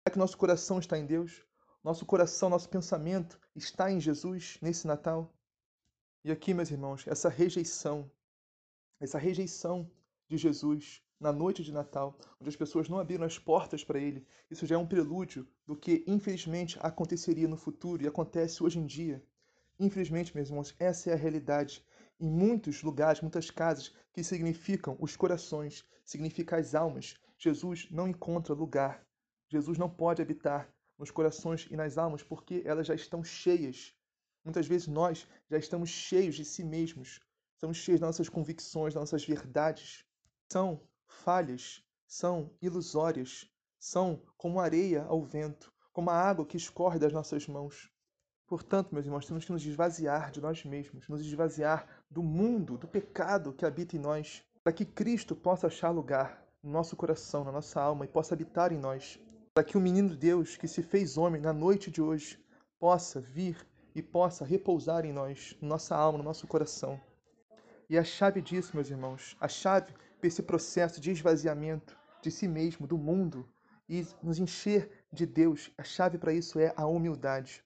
Será que nosso coração está em Deus? Nosso coração, nosso pensamento está em Jesus nesse Natal? E aqui, meus irmãos, essa rejeição essa rejeição de Jesus na noite de Natal, onde as pessoas não abriram as portas para ele, isso já é um prelúdio do que infelizmente aconteceria no futuro e acontece hoje em dia. Infelizmente, meus irmãos, essa é a realidade. Em muitos lugares, muitas casas que significam os corações, significam as almas, Jesus não encontra lugar. Jesus não pode habitar nos corações e nas almas porque elas já estão cheias. Muitas vezes nós já estamos cheios de si mesmos, Estamos cheios das nossas convicções, das nossas verdades. São falhas, são ilusórias, são como areia ao vento. como a água que escorre das nossas mãos. Portanto, meus irmãos, temos que nos esvaziar de nós mesmos, nos esvaziar do mundo, do pecado que habita em nós, para que Cristo possa achar lugar no nosso coração, na nossa alma e possa habitar em nós, para que o menino Deus que se fez homem na noite de hoje possa vir e possa repousar em nós, na nossa alma, no nosso coração. E a chave disso, meus irmãos, a chave para esse processo de esvaziamento de si mesmo, do mundo, e nos encher de Deus, a chave para isso é a humildade,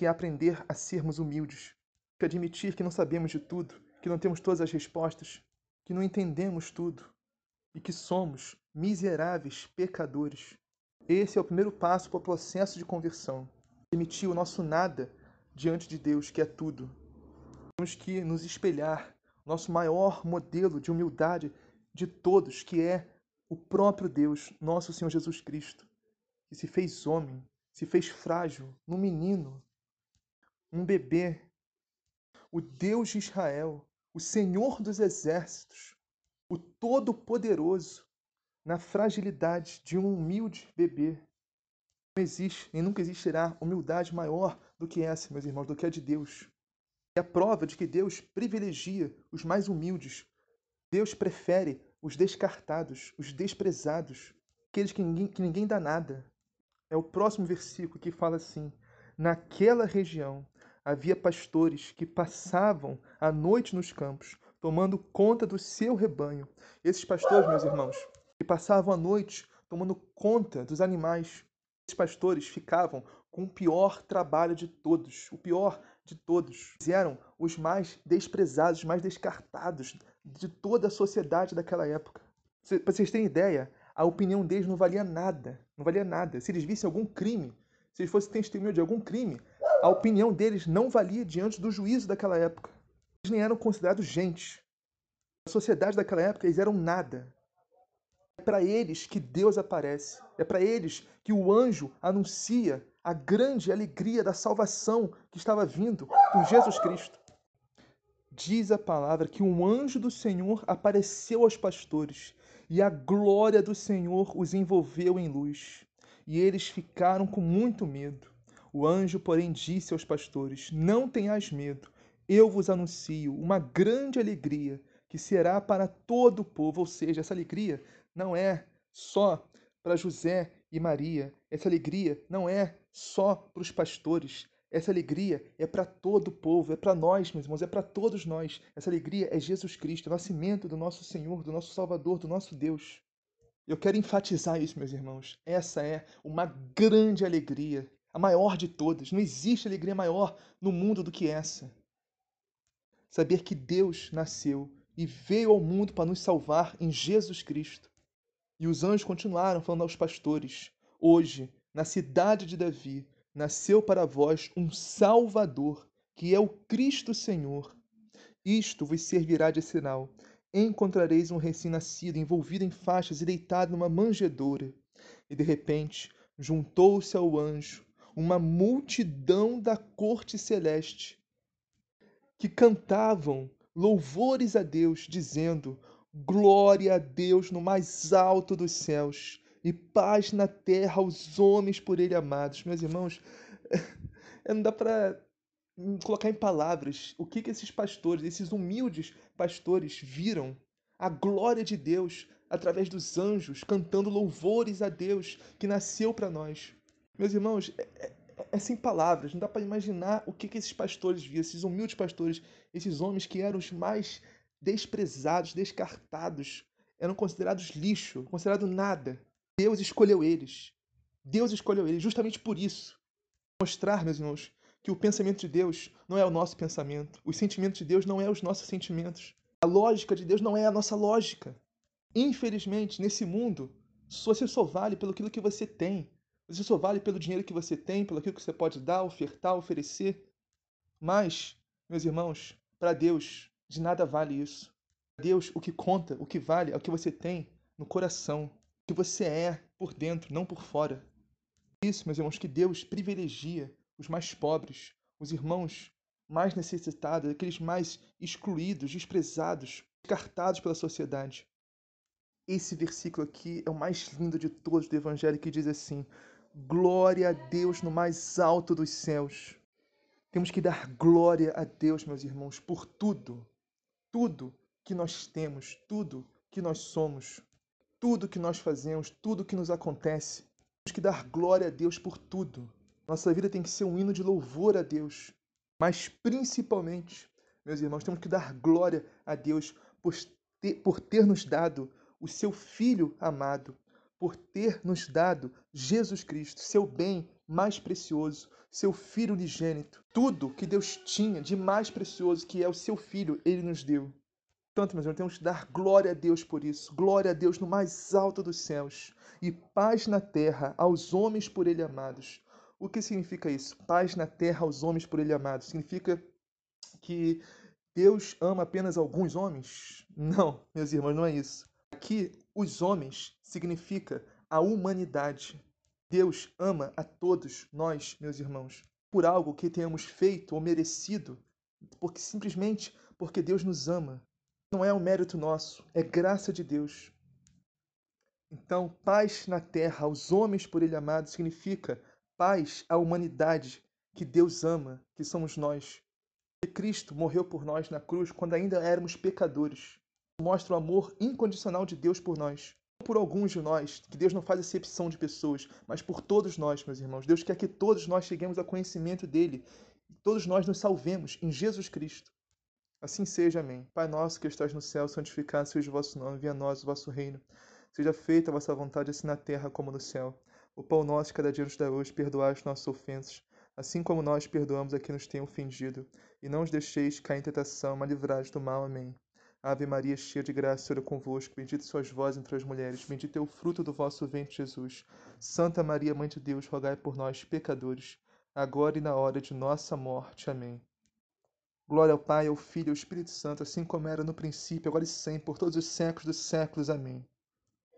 que é aprender a sermos humildes, que admitir que não sabemos de tudo, que não temos todas as respostas, que não entendemos tudo e que somos miseráveis pecadores. Esse é o primeiro passo para o processo de conversão. Admitir o nosso nada diante de Deus, que é tudo. Temos que nos espelhar, nosso maior modelo de humildade de todos, que é o próprio Deus, nosso Senhor Jesus Cristo, que se fez homem, se fez frágil, num menino, um bebê, o Deus de Israel, o Senhor dos exércitos, o Todo-Poderoso, na fragilidade de um humilde bebê. Não existe e nunca existirá humildade maior do que essa, meus irmãos, do que a de Deus. É a prova de que Deus privilegia os mais humildes. Deus prefere os descartados, os desprezados, aqueles que ninguém, que ninguém dá nada. É o próximo versículo que fala assim: Naquela região havia pastores que passavam a noite nos campos, tomando conta do seu rebanho. Esses pastores, meus irmãos, que passavam a noite tomando conta dos animais, esses pastores ficavam com o pior trabalho de todos, o pior de todos. Eles eram os mais desprezados, os mais descartados de toda a sociedade daquela época. Para vocês terem ideia, a opinião deles não valia nada, não valia nada. Se eles vissem algum crime, se eles fossem testemunho de algum crime, a opinião deles não valia diante do juízo daquela época. Eles nem eram considerados gente. A sociedade daquela época, eles eram nada. É para eles que Deus aparece. É para eles que o anjo anuncia a grande alegria da salvação que estava vindo por Jesus Cristo. Diz a palavra que um anjo do Senhor apareceu aos pastores e a glória do Senhor os envolveu em luz. E eles ficaram com muito medo. O anjo, porém, disse aos pastores: Não tenhais medo, eu vos anuncio uma grande alegria que será para todo o povo. Ou seja, essa alegria não é só para José e Maria, essa alegria não é só para os pastores, essa alegria é para todo o povo, é para nós, meus irmãos, é para todos nós. Essa alegria é Jesus Cristo, o nascimento do nosso Senhor, do nosso Salvador, do nosso Deus. Eu quero enfatizar isso, meus irmãos. Essa é uma grande alegria a maior de todas. Não existe alegria maior no mundo do que essa. Saber que Deus nasceu e veio ao mundo para nos salvar em Jesus Cristo. E os anjos continuaram falando aos pastores: Hoje, na cidade de Davi, nasceu para vós um Salvador, que é o Cristo Senhor. Isto vos servirá de sinal. Encontrareis um recém-nascido envolvido em faixas e deitado numa manjedoura. E de repente juntou-se ao anjo uma multidão da corte celeste que cantavam louvores a Deus, dizendo: Glória a Deus no mais alto dos céus e paz na terra aos homens por ele amados. Meus irmãos, não dá para colocar em palavras o que, que esses pastores, esses humildes pastores, viram a glória de Deus através dos anjos cantando louvores a Deus que nasceu para nós. Meus irmãos, é, é, é, sem palavras, não dá para imaginar o que, que esses pastores viam, esses humildes pastores, esses homens que eram os mais desprezados, descartados, eram considerados lixo, considerados nada. Deus escolheu eles. Deus escolheu eles justamente por isso. Mostrar, meus irmãos, que o pensamento de Deus não é o nosso pensamento, os sentimentos de Deus não é os nossos sentimentos, a lógica de Deus não é a nossa lógica. Infelizmente, nesse mundo, você só vale pelo que você tem, você só vale pelo dinheiro que você tem, pelo que você pode dar, ofertar, oferecer. Mas, meus irmãos, para Deus, de nada vale isso. Para Deus, o que conta, o que vale, é o que você tem no coração, o que você é por dentro, não por fora. Isso, meus irmãos, que Deus privilegia os mais pobres, os irmãos mais necessitados, aqueles mais excluídos, desprezados, descartados pela sociedade. Esse versículo aqui é o mais lindo de todos do Evangelho que diz assim: glória a Deus no mais alto dos céus. Temos que dar glória a Deus, meus irmãos, por tudo, tudo que nós temos, tudo que nós somos, tudo que nós fazemos, tudo que nos acontece. Temos que dar glória a Deus por tudo. Nossa vida tem que ser um hino de louvor a Deus. Mas principalmente, meus irmãos, temos que dar glória a Deus por ter, por ter nos dado o seu Filho amado, por ter nos dado Jesus Cristo, seu bem mais precioso, seu Filho unigênito. Tudo que Deus tinha de mais precioso, que é o seu Filho, ele nos deu. Portanto, meus irmãos, temos que dar glória a Deus por isso. Glória a Deus no mais alto dos céus. E paz na terra aos homens por ele amados. O que significa isso? Paz na terra aos homens por ele amados. Significa que Deus ama apenas alguns homens? Não, meus irmãos, não é isso. Aqui, os homens significa a humanidade. Deus ama a todos nós, meus irmãos, por algo que tenhamos feito ou merecido, porque simplesmente porque Deus nos ama. Não é um mérito nosso, é graça de Deus. Então, paz na terra aos homens por ele amados significa paz à humanidade que Deus ama, que somos nós. E Cristo morreu por nós na cruz quando ainda éramos pecadores. Mostra o amor incondicional de Deus por nós. Não por alguns de nós, que Deus não faz exceção de pessoas, mas por todos nós, meus irmãos. Deus quer que todos nós cheguemos ao conhecimento dele. Todos nós nos salvemos em Jesus Cristo. Assim seja, amém. Pai nosso que estás no céu, santificado seja o vosso nome, venha a nós o vosso reino. Seja feita a vossa vontade, assim na terra como no céu. O pão nosso cada dia nos dá hoje, perdoai as nossas ofensas, assim como nós perdoamos a quem nos tem ofendido. E não os deixeis cair em tentação, mas livrai do mal. Amém. Ave Maria, cheia de graça, o Senhor é convosco. Bendita sois vós entre as mulheres, bendito é o fruto do vosso ventre, Jesus. Santa Maria, Mãe de Deus, rogai por nós, pecadores, agora e na hora de nossa morte. Amém. Glória ao Pai, ao Filho e ao Espírito Santo, assim como era no princípio, agora e sempre, por todos os séculos dos séculos. Amém.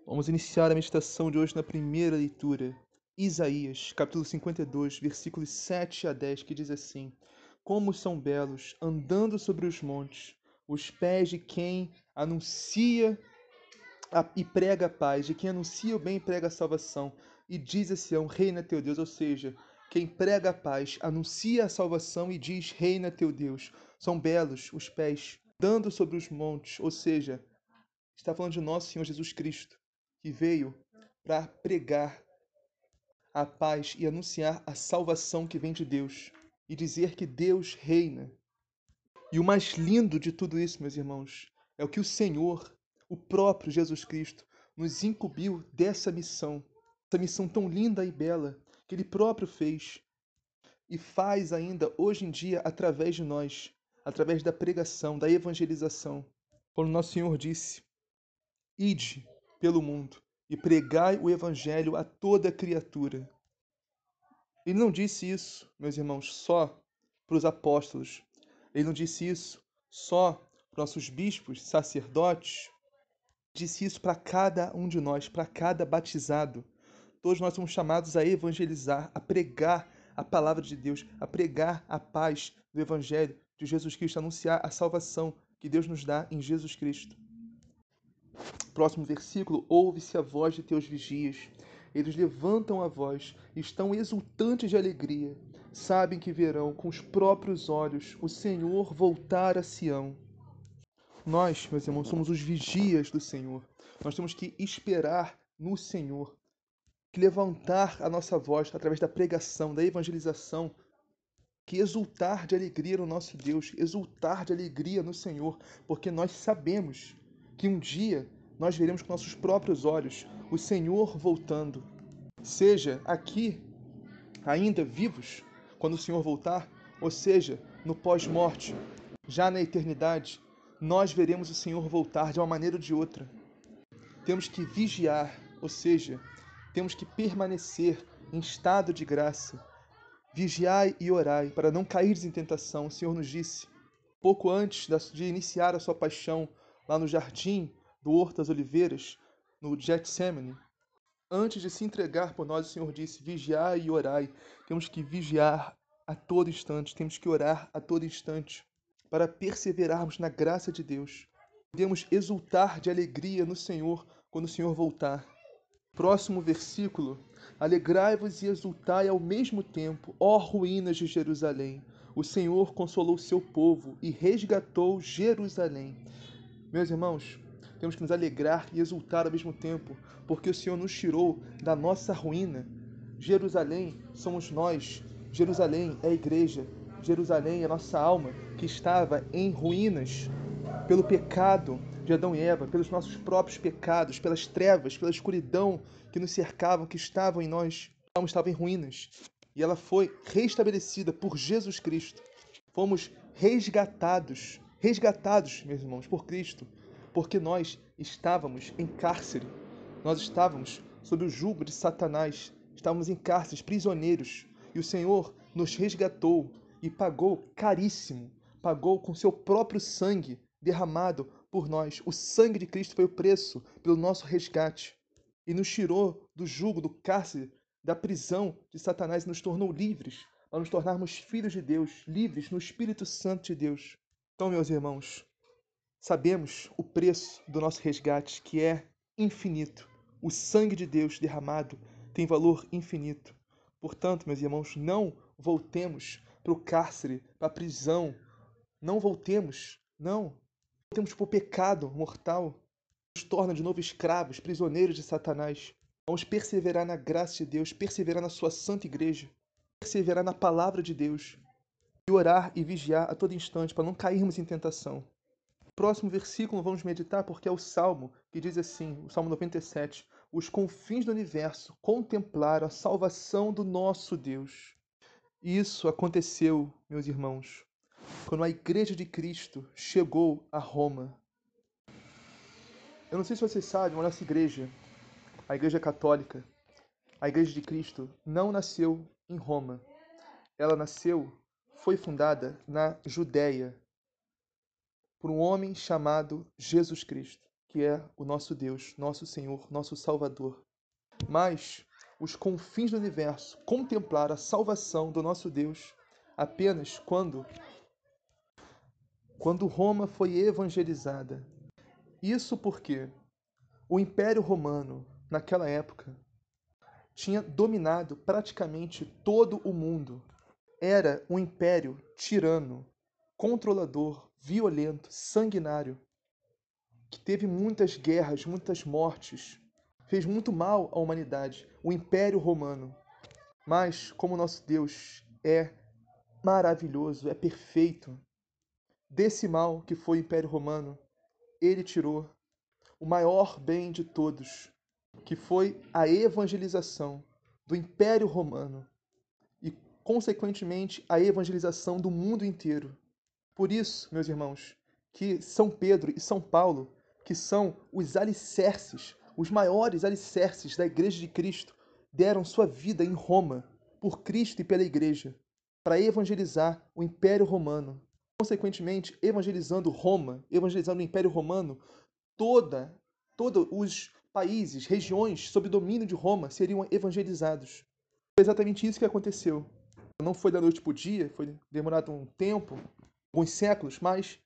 Vamos iniciar a meditação de hoje na primeira leitura. Isaías, capítulo 52, versículos 7 a 10, que diz assim: Como são belos, andando sobre os montes, os pés de quem anuncia a, e prega a paz, de quem anuncia o bem e prega a salvação, e diz a Sião, reina teu Deus, ou seja, quem prega a paz, anuncia a salvação e diz: Reina teu Deus. São belos os pés dando sobre os montes, ou seja, está falando de nosso Senhor Jesus Cristo, que veio para pregar a paz e anunciar a salvação que vem de Deus e dizer que Deus reina. E o mais lindo de tudo isso, meus irmãos, é o que o Senhor, o próprio Jesus Cristo, nos incumbiu dessa missão, essa missão tão linda e bela que Ele próprio fez e faz ainda hoje em dia através de nós, através da pregação, da evangelização. Quando nosso Senhor disse: Ide pelo mundo e pregai o evangelho a toda criatura. Ele não disse isso, meus irmãos, só para os apóstolos. Ele não disse isso só para nossos bispos, sacerdotes. Disse isso para cada um de nós, para cada batizado. Todos nós somos chamados a evangelizar, a pregar a palavra de Deus, a pregar a paz do Evangelho de Jesus Cristo, anunciar a salvação que Deus nos dá em Jesus Cristo. Próximo versículo: Ouve-se a voz de teus vigias. Eles levantam a voz, estão exultantes de alegria. Sabem que verão com os próprios olhos o Senhor voltar a Sião. Nós, meus irmãos, somos os vigias do Senhor. Nós temos que esperar no Senhor que levantar a nossa voz através da pregação, da evangelização, que exultar de alegria no nosso Deus, exultar de alegria no Senhor, porque nós sabemos que um dia nós veremos com nossos próprios olhos o Senhor voltando, seja aqui, ainda vivos, quando o Senhor voltar, ou seja, no pós-morte, já na eternidade, nós veremos o Senhor voltar de uma maneira ou de outra. Temos que vigiar, ou seja, temos que permanecer em estado de graça. Vigiai e orai, para não cair em tentação. O Senhor nos disse, pouco antes de iniciar a sua paixão, lá no jardim do Horto das Oliveiras, no Getsemane, antes de se entregar por nós, o Senhor disse: Vigiai e orai. Temos que vigiar a todo instante, temos que orar a todo instante, para perseverarmos na graça de Deus. Podemos exultar de alegria no Senhor quando o Senhor voltar. Próximo versículo: Alegrai-vos e exultai ao mesmo tempo, ó ruínas de Jerusalém. O Senhor consolou seu povo e resgatou Jerusalém. Meus irmãos, temos que nos alegrar e exultar ao mesmo tempo, porque o Senhor nos tirou da nossa ruína. Jerusalém somos nós, Jerusalém é a igreja, Jerusalém é a nossa alma que estava em ruínas pelo pecado de Adão e Eva, pelos nossos próprios pecados, pelas trevas, pela escuridão que nos cercavam, que estavam em nós. A alma estava em ruínas e ela foi restabelecida por Jesus Cristo. Fomos resgatados, resgatados, meus irmãos, por Cristo, porque nós estávamos em cárcere, nós estávamos sob o jugo de Satanás, estávamos em cárceres, prisioneiros, e o Senhor nos resgatou e pagou caríssimo, pagou com seu próprio sangue derramado por nós. O sangue de Cristo foi o preço pelo nosso resgate. E nos tirou do jugo, do cárcere, da prisão de Satanás e nos tornou livres para nos tornarmos filhos de Deus, livres no Espírito Santo de Deus. Então, meus irmãos, sabemos o preço do nosso resgate, que é infinito. O sangue de Deus derramado tem valor infinito. Portanto, meus irmãos, não voltemos para o cárcere, para a prisão. Não voltemos, não. Voltemos para o pecado mortal. Nos torna de novo escravos, prisioneiros de Satanás. Vamos perseverar na graça de Deus, perseverar na sua santa igreja, perseverar na palavra de Deus e orar e vigiar a todo instante para não cairmos em tentação. Próximo versículo vamos meditar porque é o Salmo que diz assim, o Salmo 97, os confins do universo contemplaram a salvação do nosso Deus. Isso aconteceu, meus irmãos, quando a Igreja de Cristo chegou a Roma. Eu não sei se vocês sabem, mas nossa igreja, a Igreja Católica, a Igreja de Cristo, não nasceu em Roma. Ela nasceu, foi fundada na Judéia por um homem chamado Jesus Cristo, que é o nosso Deus, nosso Senhor, nosso Salvador. Mas os confins do universo contemplar a salvação do nosso Deus apenas quando quando Roma foi evangelizada. Isso porque o Império Romano, naquela época, tinha dominado praticamente todo o mundo. Era um império tirano, controlador, violento, sanguinário, que teve muitas guerras, muitas mortes, fez muito mal à humanidade, o Império Romano. Mas, como nosso Deus é maravilhoso, é perfeito, desse mal que foi o Império Romano, ele tirou o maior bem de todos, que foi a evangelização do Império Romano e, consequentemente, a evangelização do mundo inteiro. Por isso, meus irmãos, que São Pedro e São Paulo, que são os alicerces os maiores alicerces da Igreja de Cristo deram sua vida em Roma, por Cristo e pela Igreja, para evangelizar o Império Romano. Consequentemente, evangelizando Roma, evangelizando o Império Romano, toda, todos os países, regiões sob domínio de Roma seriam evangelizados. Foi exatamente isso que aconteceu. Não foi da noite para o dia, foi demorado um tempo, alguns séculos, mas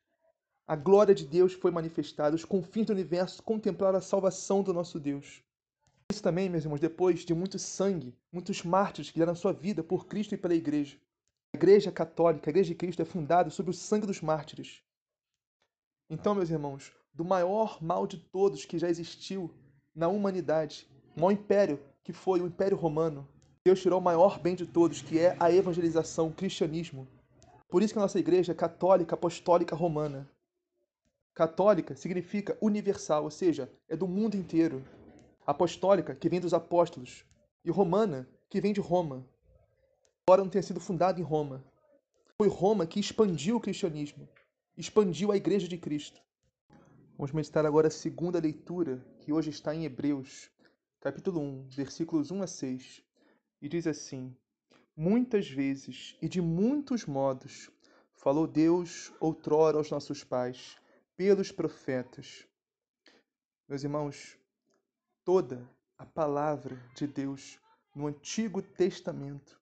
a glória de Deus foi manifestada, os confins do universo contemplaram a salvação do nosso Deus. Isso também, meus irmãos, depois de muito sangue, muitos mártires que deram sua vida por Cristo e pela Igreja. A Igreja Católica, a Igreja de Cristo, é fundada sobre o sangue dos mártires. Então, meus irmãos, do maior mal de todos que já existiu na humanidade, o maior império que foi o Império Romano, Deus tirou o maior bem de todos, que é a evangelização, o cristianismo. Por isso que a nossa igreja é católica, apostólica, romana. Católica significa universal, ou seja, é do mundo inteiro. Apostólica, que vem dos apóstolos. E romana, que vem de Roma. Embora não tenha sido fundada em Roma. Foi Roma que expandiu o cristianismo, expandiu a Igreja de Cristo. Vamos meditar agora a segunda leitura, que hoje está em Hebreus, capítulo 1, versículos 1 a 6. E diz assim: Muitas vezes e de muitos modos falou Deus outrora aos nossos pais pelos profetas. Meus irmãos, toda a palavra de Deus no Antigo Testamento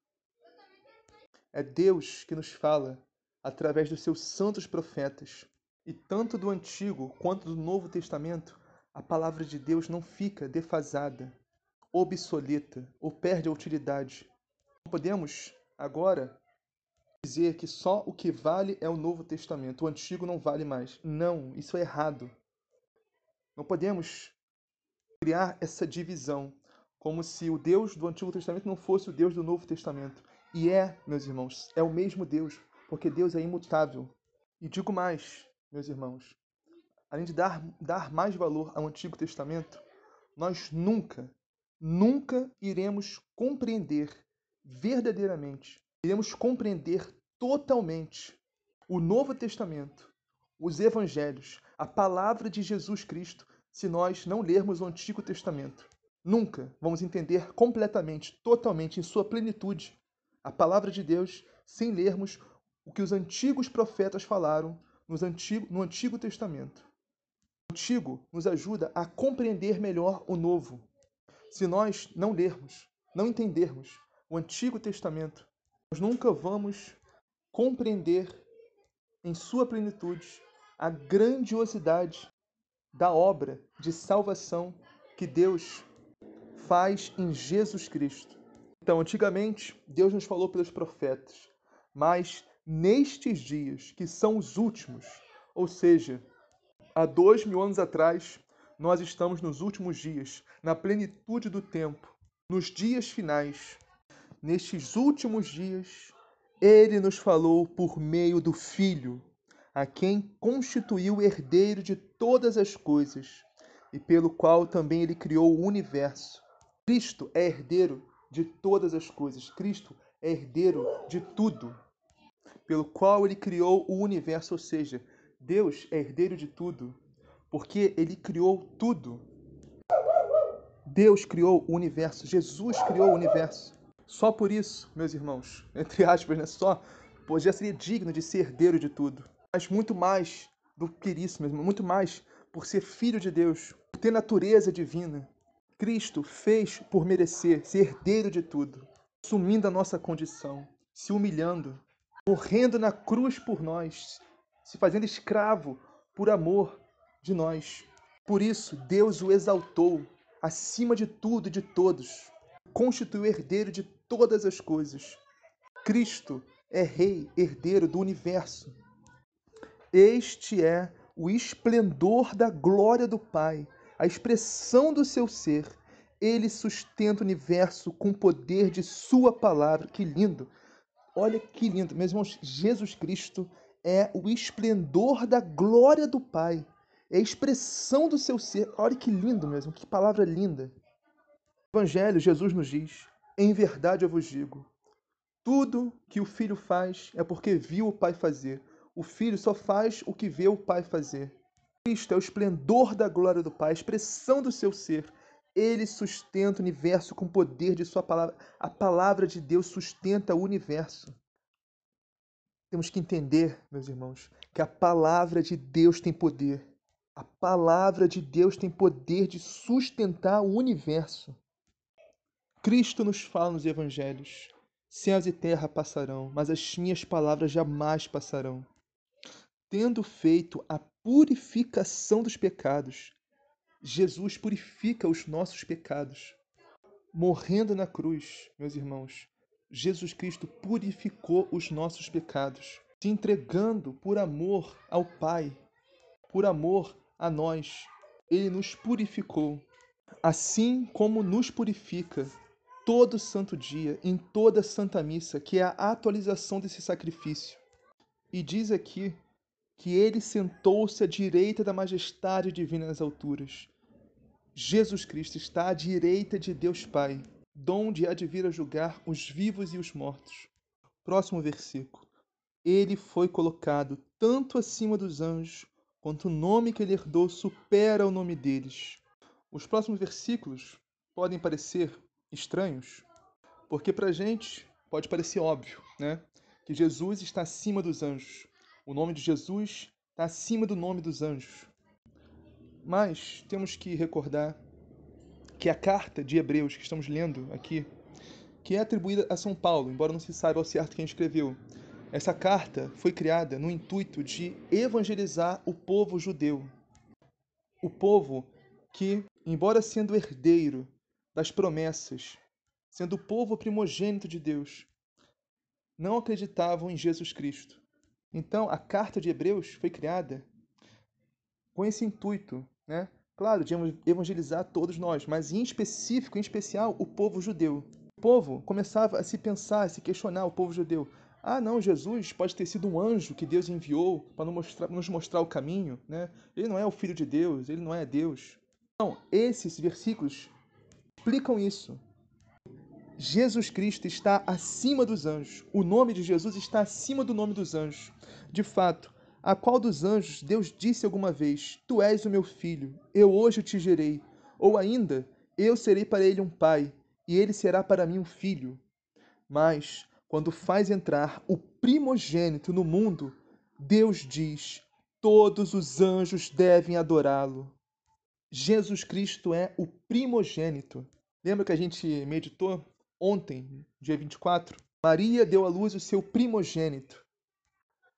é Deus que nos fala através dos seus santos profetas. E tanto do Antigo quanto do Novo Testamento, a palavra de Deus não fica defasada. obsoleta ou perde a utilidade. Podemos agora dizer que só o que vale é o Novo Testamento, o Antigo não vale mais. Não, isso é errado. Não podemos criar essa divisão como se o Deus do Antigo Testamento não fosse o Deus do Novo Testamento. E é, meus irmãos, é o mesmo Deus, porque Deus é imutável. E digo mais, meus irmãos, além de dar, dar mais valor ao Antigo Testamento, nós nunca, nunca iremos compreender verdadeiramente, iremos compreender totalmente o Novo Testamento, os Evangelhos, a palavra de Jesus Cristo, se nós não lermos o Antigo Testamento. Nunca vamos entender completamente, totalmente, em sua plenitude, a palavra de Deus sem lermos o que os antigos profetas falaram no Antigo Testamento. O Antigo nos ajuda a compreender melhor o Novo. Se nós não lermos, não entendermos o Antigo Testamento, nós nunca vamos compreender em sua plenitude a grandiosidade da obra de salvação que Deus faz em Jesus Cristo. Então, antigamente, Deus nos falou pelos profetas, mas nestes dias, que são os últimos, ou seja, há dois mil anos atrás, nós estamos nos últimos dias, na plenitude do tempo, nos dias finais. Nestes últimos dias, ele nos falou por meio do Filho, a quem constituiu herdeiro de todas as coisas e pelo qual também ele criou o universo. Cristo é herdeiro de todas as coisas. Cristo é herdeiro de tudo pelo qual ele criou o universo, ou seja, Deus é herdeiro de tudo, porque ele criou tudo. Deus criou o universo, Jesus criou o universo. Só por isso, meus irmãos, entre aspas, né? Só, pois já seria digno de ser herdeiro de tudo. Mas muito mais do que isso, mesmo, muito mais por ser filho de Deus, por ter natureza divina. Cristo fez por merecer ser herdeiro de tudo, assumindo a nossa condição, se humilhando, morrendo na cruz por nós, se fazendo escravo por amor de nós. Por isso, Deus o exaltou acima de tudo e de todos, constituiu herdeiro de todas as coisas. Cristo é Rei, herdeiro do universo. Este é o esplendor da glória do Pai, a expressão do seu ser. Ele sustenta o universo com o poder de Sua palavra. Que lindo! Olha que lindo, meus irmãos, Jesus Cristo é o esplendor da glória do Pai, é a expressão do seu ser. Olha que lindo mesmo, que palavra linda. Evangelho, Jesus nos diz: Em verdade eu vos digo, tudo que o filho faz é porque viu o Pai fazer. O filho só faz o que vê o Pai fazer. Cristo é o esplendor da glória do Pai, a expressão do seu ser, ele sustenta o universo com o poder de Sua palavra. A palavra de Deus sustenta o universo. Temos que entender, meus irmãos, que a palavra de Deus tem poder. A palavra de Deus tem poder de sustentar o universo. Cristo nos fala nos evangelhos: céus e terra passarão, mas as minhas palavras jamais passarão. Tendo feito a purificação dos pecados, Jesus purifica os nossos pecados. Morrendo na cruz, meus irmãos, Jesus Cristo purificou os nossos pecados, se entregando por amor ao Pai, por amor a nós. Ele nos purificou, assim como nos purifica todo santo dia, em toda santa missa, que é a atualização desse sacrifício. E diz aqui que ele sentou-se à direita da majestade divina nas alturas Jesus Cristo está à direita de Deus Pai, donde há de vir a julgar os vivos e os mortos. Próximo versículo. Ele foi colocado tanto acima dos anjos, quanto o nome que ele herdou supera o nome deles. Os próximos versículos podem parecer estranhos, porque para a gente pode parecer óbvio, né? Que Jesus está acima dos anjos. O nome de Jesus está acima do nome dos anjos. Mas temos que recordar que a carta de Hebreus que estamos lendo aqui, que é atribuída a São Paulo, embora não se saiba ao certo quem escreveu, essa carta foi criada no intuito de evangelizar o povo judeu. O povo que, embora sendo herdeiro das promessas, sendo o povo primogênito de Deus, não acreditavam em Jesus Cristo. Então, a carta de Hebreus foi criada com esse intuito, né? Claro, de evangelizar todos nós, mas em específico, em especial, o povo judeu. O povo começava a se pensar, a se questionar, o povo judeu. Ah, não, Jesus pode ter sido um anjo que Deus enviou para nos mostrar, o caminho, né? Ele não é o filho de Deus, ele não é Deus. Então, esses versículos explicam isso. Jesus Cristo está acima dos anjos. O nome de Jesus está acima do nome dos anjos. De fato, a qual dos anjos Deus disse alguma vez: Tu és o meu filho, eu hoje te gerei. Ou ainda, eu serei para ele um pai, e ele será para mim um filho. Mas, quando faz entrar o primogênito no mundo, Deus diz: Todos os anjos devem adorá-lo. Jesus Cristo é o primogênito. Lembra que a gente meditou ontem, dia 24, Maria deu à luz o seu primogênito.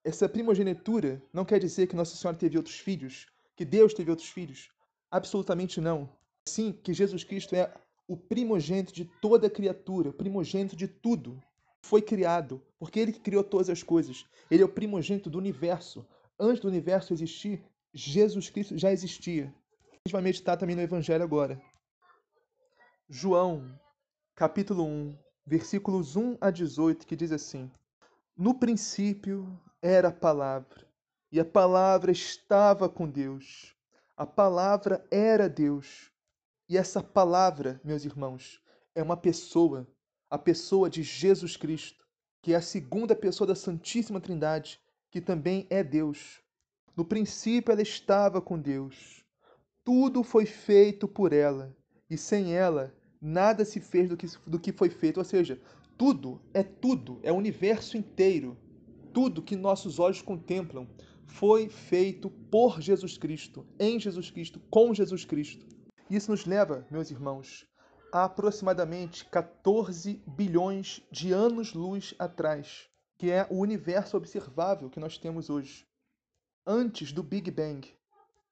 Essa primogenitura não quer dizer que Nossa Senhora teve outros filhos, que Deus teve outros filhos. Absolutamente não. Sim, que Jesus Cristo é o primogênito de toda criatura, primogênito de tudo. Foi criado, porque ele que criou todas as coisas. Ele é o primogênito do universo. Antes do universo existir, Jesus Cristo já existia. A gente vai meditar também no Evangelho agora. João capítulo 1, versículos 1 a 18, que diz assim: No princípio era a palavra, e a palavra estava com Deus. A palavra era Deus. E essa palavra, meus irmãos, é uma pessoa, a pessoa de Jesus Cristo, que é a segunda pessoa da Santíssima Trindade, que também é Deus. No princípio ela estava com Deus. Tudo foi feito por ela, e sem ela nada se fez do que, do que foi feito. Ou seja, tudo é tudo, é o universo inteiro. Tudo que nossos olhos contemplam foi feito por Jesus Cristo, em Jesus Cristo, com Jesus Cristo. Isso nos leva, meus irmãos, a aproximadamente 14 bilhões de anos-luz atrás, que é o universo observável que nós temos hoje. Antes do Big Bang,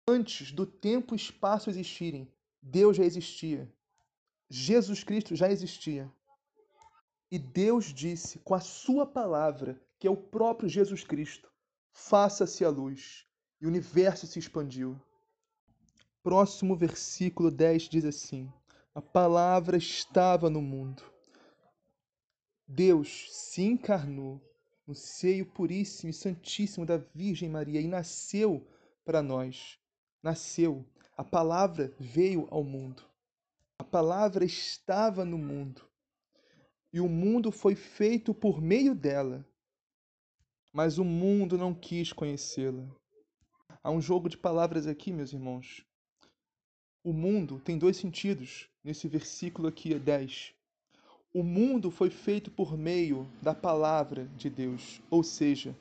antes do tempo e espaço existirem, Deus já existia. Jesus Cristo já existia. E Deus disse com a sua palavra, que é o próprio Jesus Cristo, faça-se a luz. E o universo se expandiu. Próximo versículo 10 diz assim: A palavra estava no mundo. Deus se encarnou no seio puríssimo e santíssimo da Virgem Maria e nasceu para nós. Nasceu. A palavra veio ao mundo. Palavra estava no mundo, e o mundo foi feito por meio dela, mas o mundo não quis conhecê-la. Há um jogo de palavras aqui, meus irmãos. O mundo tem dois sentidos nesse versículo aqui, 10. O mundo foi feito por meio da palavra de Deus, ou seja,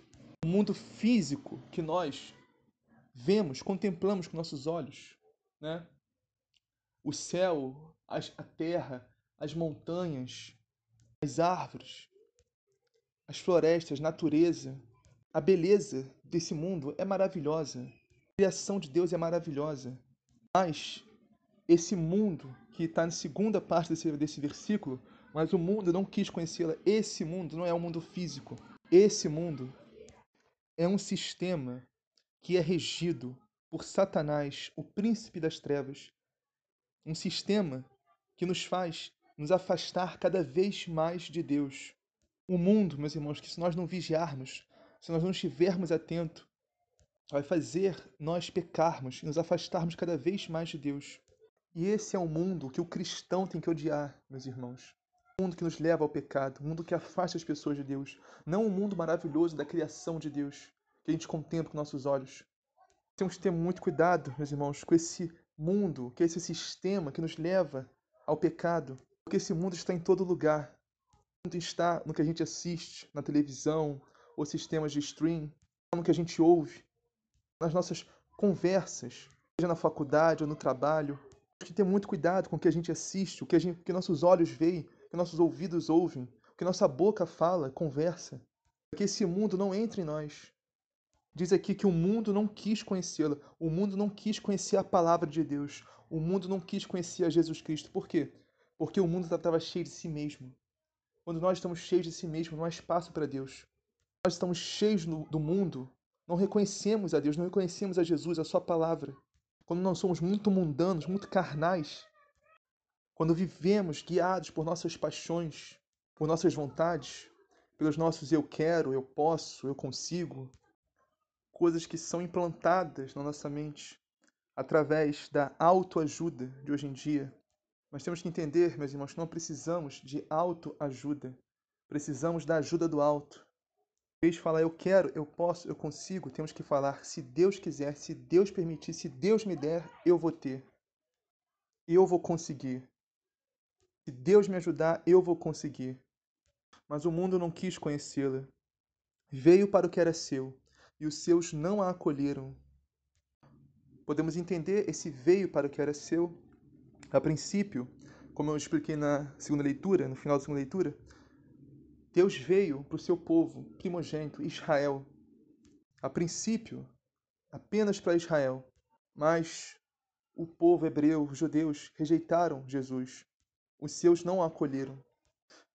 o mundo físico que nós vemos, contemplamos com nossos olhos, né? o céu, as, a terra, as montanhas, as árvores, as florestas, natureza, a beleza desse mundo é maravilhosa. A criação de Deus é maravilhosa. Mas esse mundo que está na segunda parte desse, desse versículo, mas o mundo não quis conhecê-la. Esse mundo não é um mundo físico. Esse mundo é um sistema que é regido por Satanás, o príncipe das trevas, um sistema que nos faz nos afastar cada vez mais de Deus. O mundo, meus irmãos, que se nós não vigiarmos, se nós não estivermos atentos, vai fazer nós pecarmos e nos afastarmos cada vez mais de Deus. E esse é o mundo que o cristão tem que odiar, meus irmãos. O mundo que nos leva ao pecado, o mundo que afasta as pessoas de Deus. Não o mundo maravilhoso da criação de Deus, que a gente contempla com nossos olhos. Temos que ter muito cuidado, meus irmãos, com esse mundo, é esse sistema que nos leva ao pecado, porque esse mundo está em todo lugar. O mundo está no que a gente assiste na televisão, ou sistemas de stream, no que a gente ouve, nas nossas conversas, seja na faculdade ou no trabalho. Temos que ter muito cuidado com o que a gente assiste, o que, gente, o que nossos olhos veem, o que nossos ouvidos ouvem, o que nossa boca fala, conversa. Para que esse mundo não entre em nós. Diz aqui que o mundo não quis conhecê-la. O mundo não quis conhecer a palavra de Deus. O mundo não quis conhecer a Jesus Cristo. Por quê? porque o mundo estava cheio de si mesmo. Quando nós estamos cheios de si mesmo, não há espaço para Deus. Nós estamos cheios do mundo, não reconhecemos a Deus, não reconhecemos a Jesus, a Sua palavra. Quando nós somos muito mundanos, muito carnais, quando vivemos guiados por nossas paixões, por nossas vontades, pelos nossos eu quero, eu posso, eu consigo, coisas que são implantadas na nossa mente através da autoajuda de hoje em dia. Nós temos que entender, meus irmãos, que não precisamos de autoajuda. Precisamos da ajuda do alto. Em vez de falar eu quero, eu posso, eu consigo, temos que falar se Deus quiser, se Deus permitir, se Deus me der, eu vou ter. Eu vou conseguir. Se Deus me ajudar, eu vou conseguir. Mas o mundo não quis conhecê-la. Veio para o que era seu, e os seus não a acolheram. Podemos entender esse veio para o que era seu. A princípio, como eu expliquei na segunda leitura, no final da segunda leitura, Deus veio para o seu povo primogênito, Israel. A princípio, apenas para Israel. Mas o povo hebreu, os judeus, rejeitaram Jesus. Os seus não o acolheram.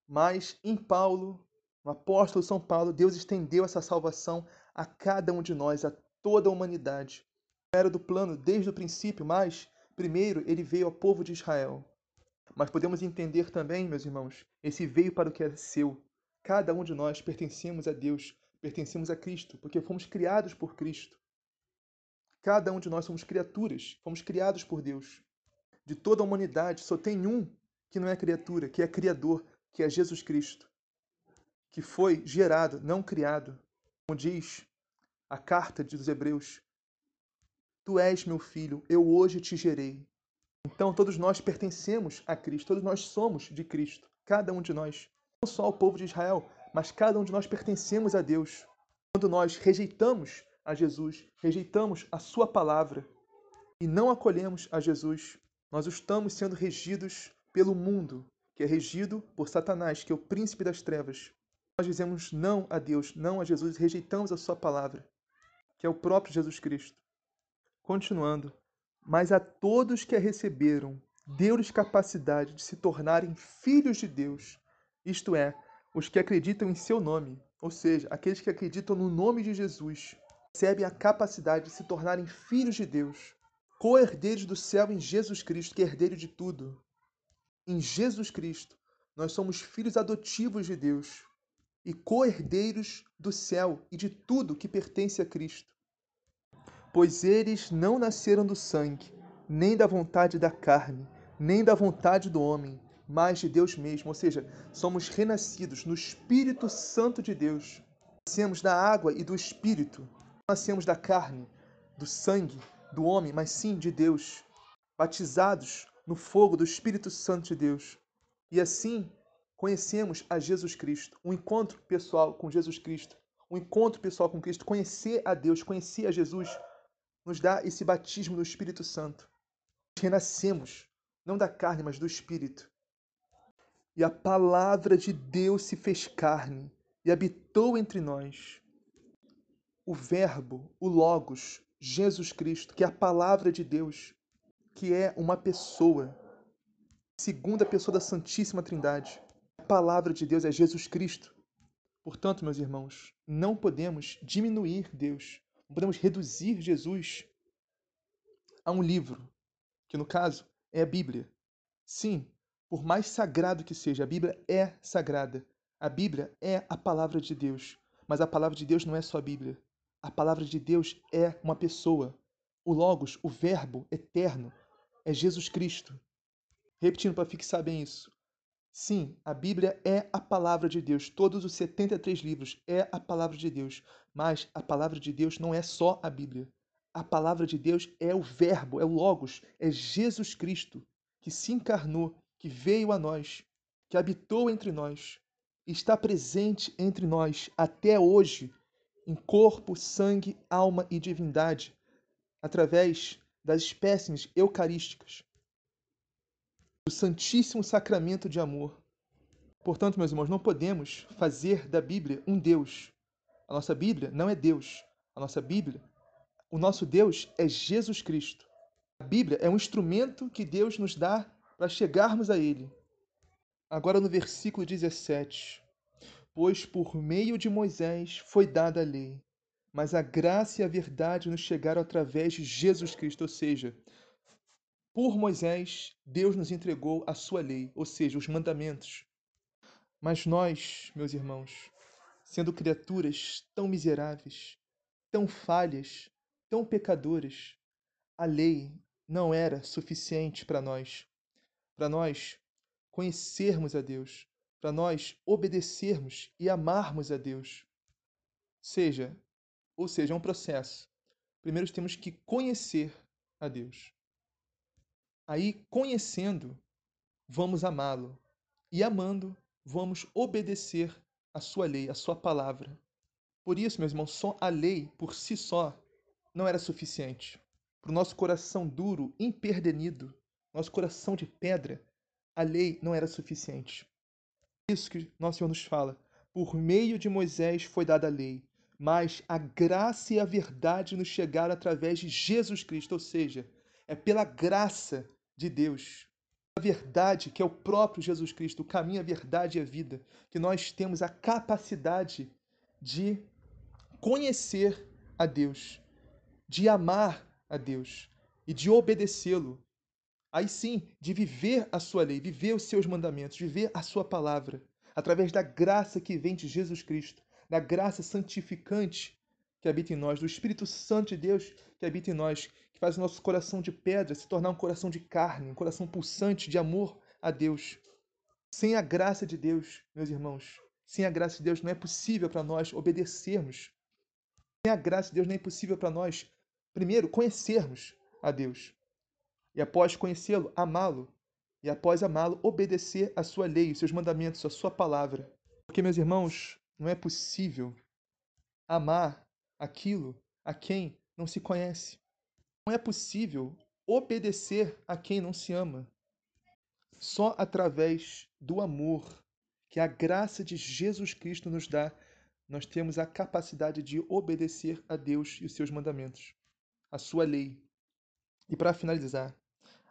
Mas em Paulo, no apóstolo São Paulo, Deus estendeu essa salvação a cada um de nós, a toda a humanidade. Era do plano desde o princípio, mas primeiro ele veio ao povo de Israel. Mas podemos entender também, meus irmãos, esse veio para o que é seu. Cada um de nós pertencemos a Deus, pertencemos a Cristo, porque fomos criados por Cristo. Cada um de nós somos criaturas, fomos criados por Deus. De toda a humanidade, só tem um que não é criatura, que é Criador, que é Jesus Cristo, que foi gerado, não criado. Como diz a carta dos Hebreus: Tu és meu filho, eu hoje te gerei. Então, todos nós pertencemos a Cristo, todos nós somos de Cristo, cada um de nós. Não só o povo de Israel, mas cada um de nós pertencemos a Deus. Quando nós rejeitamos a Jesus, rejeitamos a Sua palavra e não acolhemos a Jesus, nós estamos sendo regidos pelo mundo, que é regido por Satanás, que é o príncipe das trevas. Nós dizemos não a Deus, não a Jesus, rejeitamos a Sua palavra que é o próprio Jesus Cristo. Continuando, mas a todos que a receberam, deu-lhes capacidade de se tornarem filhos de Deus, isto é, os que acreditam em seu nome, ou seja, aqueles que acreditam no nome de Jesus, recebem a capacidade de se tornarem filhos de Deus, co-herdeiros do céu em Jesus Cristo, que é herdeiro de tudo. Em Jesus Cristo, nós somos filhos adotivos de Deus e co-herdeiros do céu e de tudo que pertence a Cristo. Pois eles não nasceram do sangue, nem da vontade da carne, nem da vontade do homem, mas de Deus mesmo. Ou seja, somos renascidos no Espírito Santo de Deus. Nascemos da água e do Espírito. Não nascemos da carne, do sangue, do homem, mas sim de Deus. Batizados no fogo do Espírito Santo de Deus. E assim conhecemos a Jesus Cristo, um encontro pessoal com Jesus Cristo, um encontro pessoal com Cristo, conhecer a Deus, conhecer a Jesus, nos dá esse batismo do Espírito Santo. Renascemos, não da carne, mas do Espírito. E a palavra de Deus se fez carne e habitou entre nós. O Verbo, o Logos, Jesus Cristo, que é a palavra de Deus, que é uma pessoa, segunda pessoa da Santíssima Trindade palavra de Deus é Jesus Cristo. Portanto, meus irmãos, não podemos diminuir Deus, não podemos reduzir Jesus a um livro, que no caso é a Bíblia. Sim, por mais sagrado que seja, a Bíblia é sagrada. A Bíblia é a palavra de Deus. Mas a palavra de Deus não é só a Bíblia. A palavra de Deus é uma pessoa. O Logos, o Verbo eterno, é Jesus Cristo. Repetindo para fixar bem isso. Sim, a Bíblia é a palavra de Deus. Todos os 73 livros é a palavra de Deus. Mas a palavra de Deus não é só a Bíblia. A palavra de Deus é o Verbo, é o Logos, é Jesus Cristo, que se encarnou, que veio a nós, que habitou entre nós, está presente entre nós até hoje, em corpo, sangue, alma e divindade, através das espécimes eucarísticas o Santíssimo Sacramento de Amor. Portanto, meus irmãos, não podemos fazer da Bíblia um Deus. A nossa Bíblia não é Deus. A nossa Bíblia, o nosso Deus é Jesus Cristo. A Bíblia é um instrumento que Deus nos dá para chegarmos a Ele. Agora no versículo 17: Pois por meio de Moisés foi dada a lei, mas a graça e a verdade nos chegaram através de Jesus Cristo, ou seja, por Moisés, Deus nos entregou a sua lei, ou seja, os mandamentos. Mas nós, meus irmãos, sendo criaturas tão miseráveis, tão falhas, tão pecadoras, a lei não era suficiente para nós. Para nós conhecermos a Deus, para nós obedecermos e amarmos a Deus. Seja, ou seja, é um processo. Primeiro temos que conhecer a Deus. Aí, conhecendo, vamos amá-lo. E amando, vamos obedecer a sua lei, a sua palavra. Por isso, meus irmãos, só a lei por si só não era suficiente. Para o nosso coração duro, imperdenido, nosso coração de pedra, a lei não era suficiente. Isso que nosso Senhor nos fala. Por meio de Moisés foi dada a lei, mas a graça e a verdade nos chegaram através de Jesus Cristo, ou seja, é pela graça de Deus. A verdade, que é o próprio Jesus Cristo, o caminho, a verdade e a vida, que nós temos a capacidade de conhecer a Deus, de amar a Deus e de obedecê-lo. Aí sim, de viver a sua lei, viver os seus mandamentos, viver a sua palavra, através da graça que vem de Jesus Cristo, da graça santificante que habita em nós, do Espírito Santo de Deus que habita em nós, que faz o nosso coração de pedra se tornar um coração de carne, um coração pulsante de amor a Deus. Sem a graça de Deus, meus irmãos, sem a graça de Deus não é possível para nós obedecermos. Sem a graça de Deus não é possível para nós, primeiro, conhecermos a Deus. E após conhecê-lo, amá-lo. E após amá-lo, obedecer a sua lei, os seus mandamentos, a sua palavra. Porque, meus irmãos, não é possível amar aquilo a quem não se conhece. Não é possível obedecer a quem não se ama. Só através do amor que a graça de Jesus Cristo nos dá, nós temos a capacidade de obedecer a Deus e os seus mandamentos, a sua lei. E para finalizar,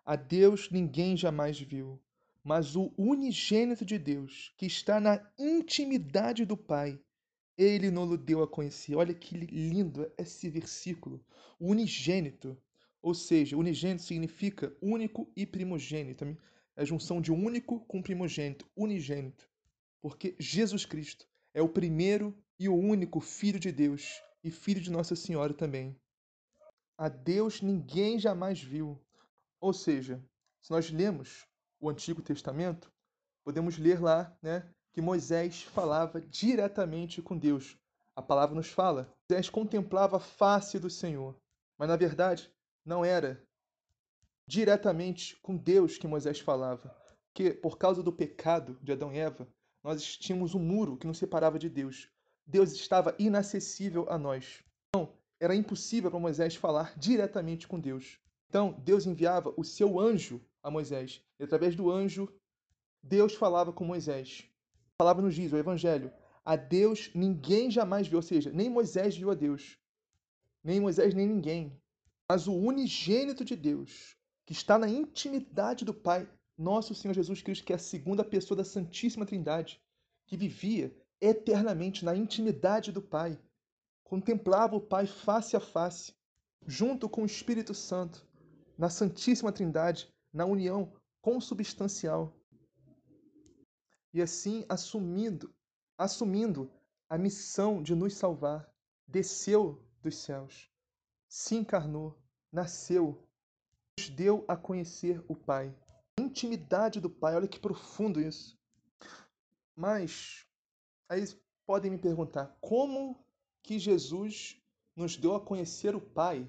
a Deus ninguém jamais viu, mas o unigênito de Deus, que está na intimidade do Pai, ele nos deu a conhecer. Olha que lindo esse versículo. O unigênito, ou seja, unigênito significa único e primogênito. É a junção de único com primogênito, unigênito. Porque Jesus Cristo é o primeiro e o único Filho de Deus e Filho de Nossa Senhora também. A Deus ninguém jamais viu. Ou seja, se nós lemos o Antigo Testamento, podemos ler lá, né, que Moisés falava diretamente com Deus. A palavra nos fala. Moisés contemplava a face do Senhor. Mas na verdade, não era diretamente com Deus que Moisés falava. Que por causa do pecado de Adão e Eva, nós tínhamos um muro que nos separava de Deus. Deus estava inacessível a nós. Então, era impossível para Moisés falar diretamente com Deus. Então, Deus enviava o seu anjo a Moisés. E através do anjo, Deus falava com Moisés a palavra nos diz, o Evangelho, a Deus ninguém jamais viu, ou seja, nem Moisés viu a Deus, nem Moisés, nem ninguém. Mas o unigênito de Deus, que está na intimidade do Pai, nosso Senhor Jesus Cristo, que é a segunda pessoa da Santíssima Trindade, que vivia eternamente na intimidade do Pai, contemplava o Pai face a face, junto com o Espírito Santo, na Santíssima Trindade, na união consubstancial. E assim assumindo, assumindo a missão de nos salvar, desceu dos céus, se encarnou, nasceu, nos deu a conhecer o Pai. Intimidade do Pai, olha que profundo isso. Mas aí podem me perguntar, como que Jesus nos deu a conhecer o Pai?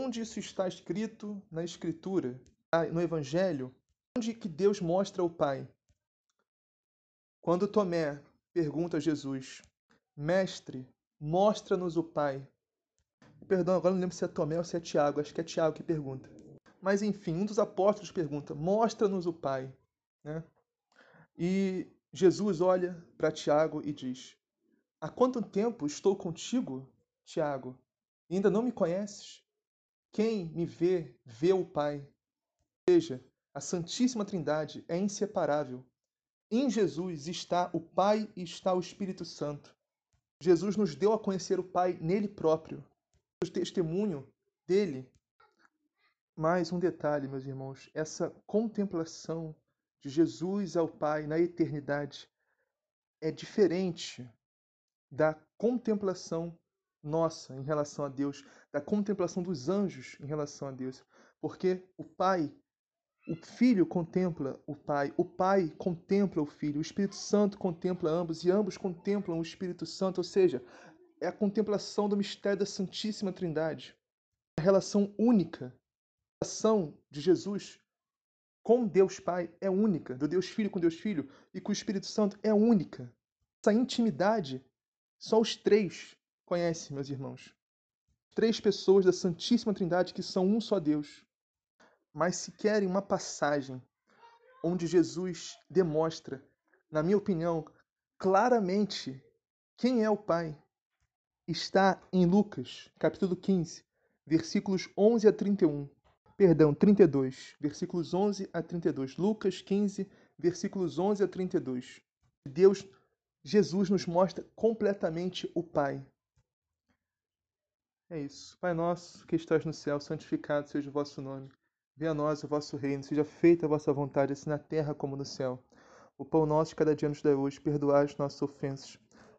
Onde isso está escrito na Escritura, no Evangelho? Onde que Deus mostra o Pai? Quando Tomé pergunta a Jesus, Mestre, mostra-nos o Pai. Perdão, agora não lembro se é Tomé ou se é Tiago, acho que é Tiago que pergunta. Mas enfim, um dos apóstolos pergunta, mostra-nos o Pai. Né? E Jesus olha para Tiago e diz, Há quanto tempo estou contigo, Tiago? E ainda não me conheces? Quem me vê, vê o Pai. Veja, a Santíssima Trindade é inseparável Em Jesus está o Pai e está o Espírito Santo. Jesus nos deu a conhecer o Pai nele próprio. O testemunho dele. Mais um detalhe, meus irmãos: essa contemplação de Jesus ao Pai na eternidade é diferente da contemplação nossa em relação a Deus, da contemplação dos anjos em relação a Deus. Porque o Pai, o Filho contempla o Pai, o Pai contempla o Filho, o Espírito Santo contempla ambos e ambos contemplam o Espírito Santo, ou seja, é a contemplação do mistério da Santíssima Trindade, a relação única, a relação de Jesus com Deus Pai é única, do Deus Filho com Deus Filho e com o Espírito Santo é única. Essa intimidade só os três conhecem, meus irmãos. Três pessoas da Santíssima Trindade que são um só Deus. Mas se querem uma passagem onde Jesus demonstra, na minha opinião, claramente quem é o Pai, está em Lucas, capítulo 15, versículos 11 a 31. Perdão, 32, versículos 11 a 32. Lucas 15, versículos 11 a 32. Deus Jesus nos mostra completamente o Pai. É isso. Pai nosso, que estás no céu, santificado seja o vosso nome. Venha a nós o vosso reino, seja feita a vossa vontade, assim na terra como no céu. O pão nosso cada dia nos dá hoje, perdoai as nossas ofensas,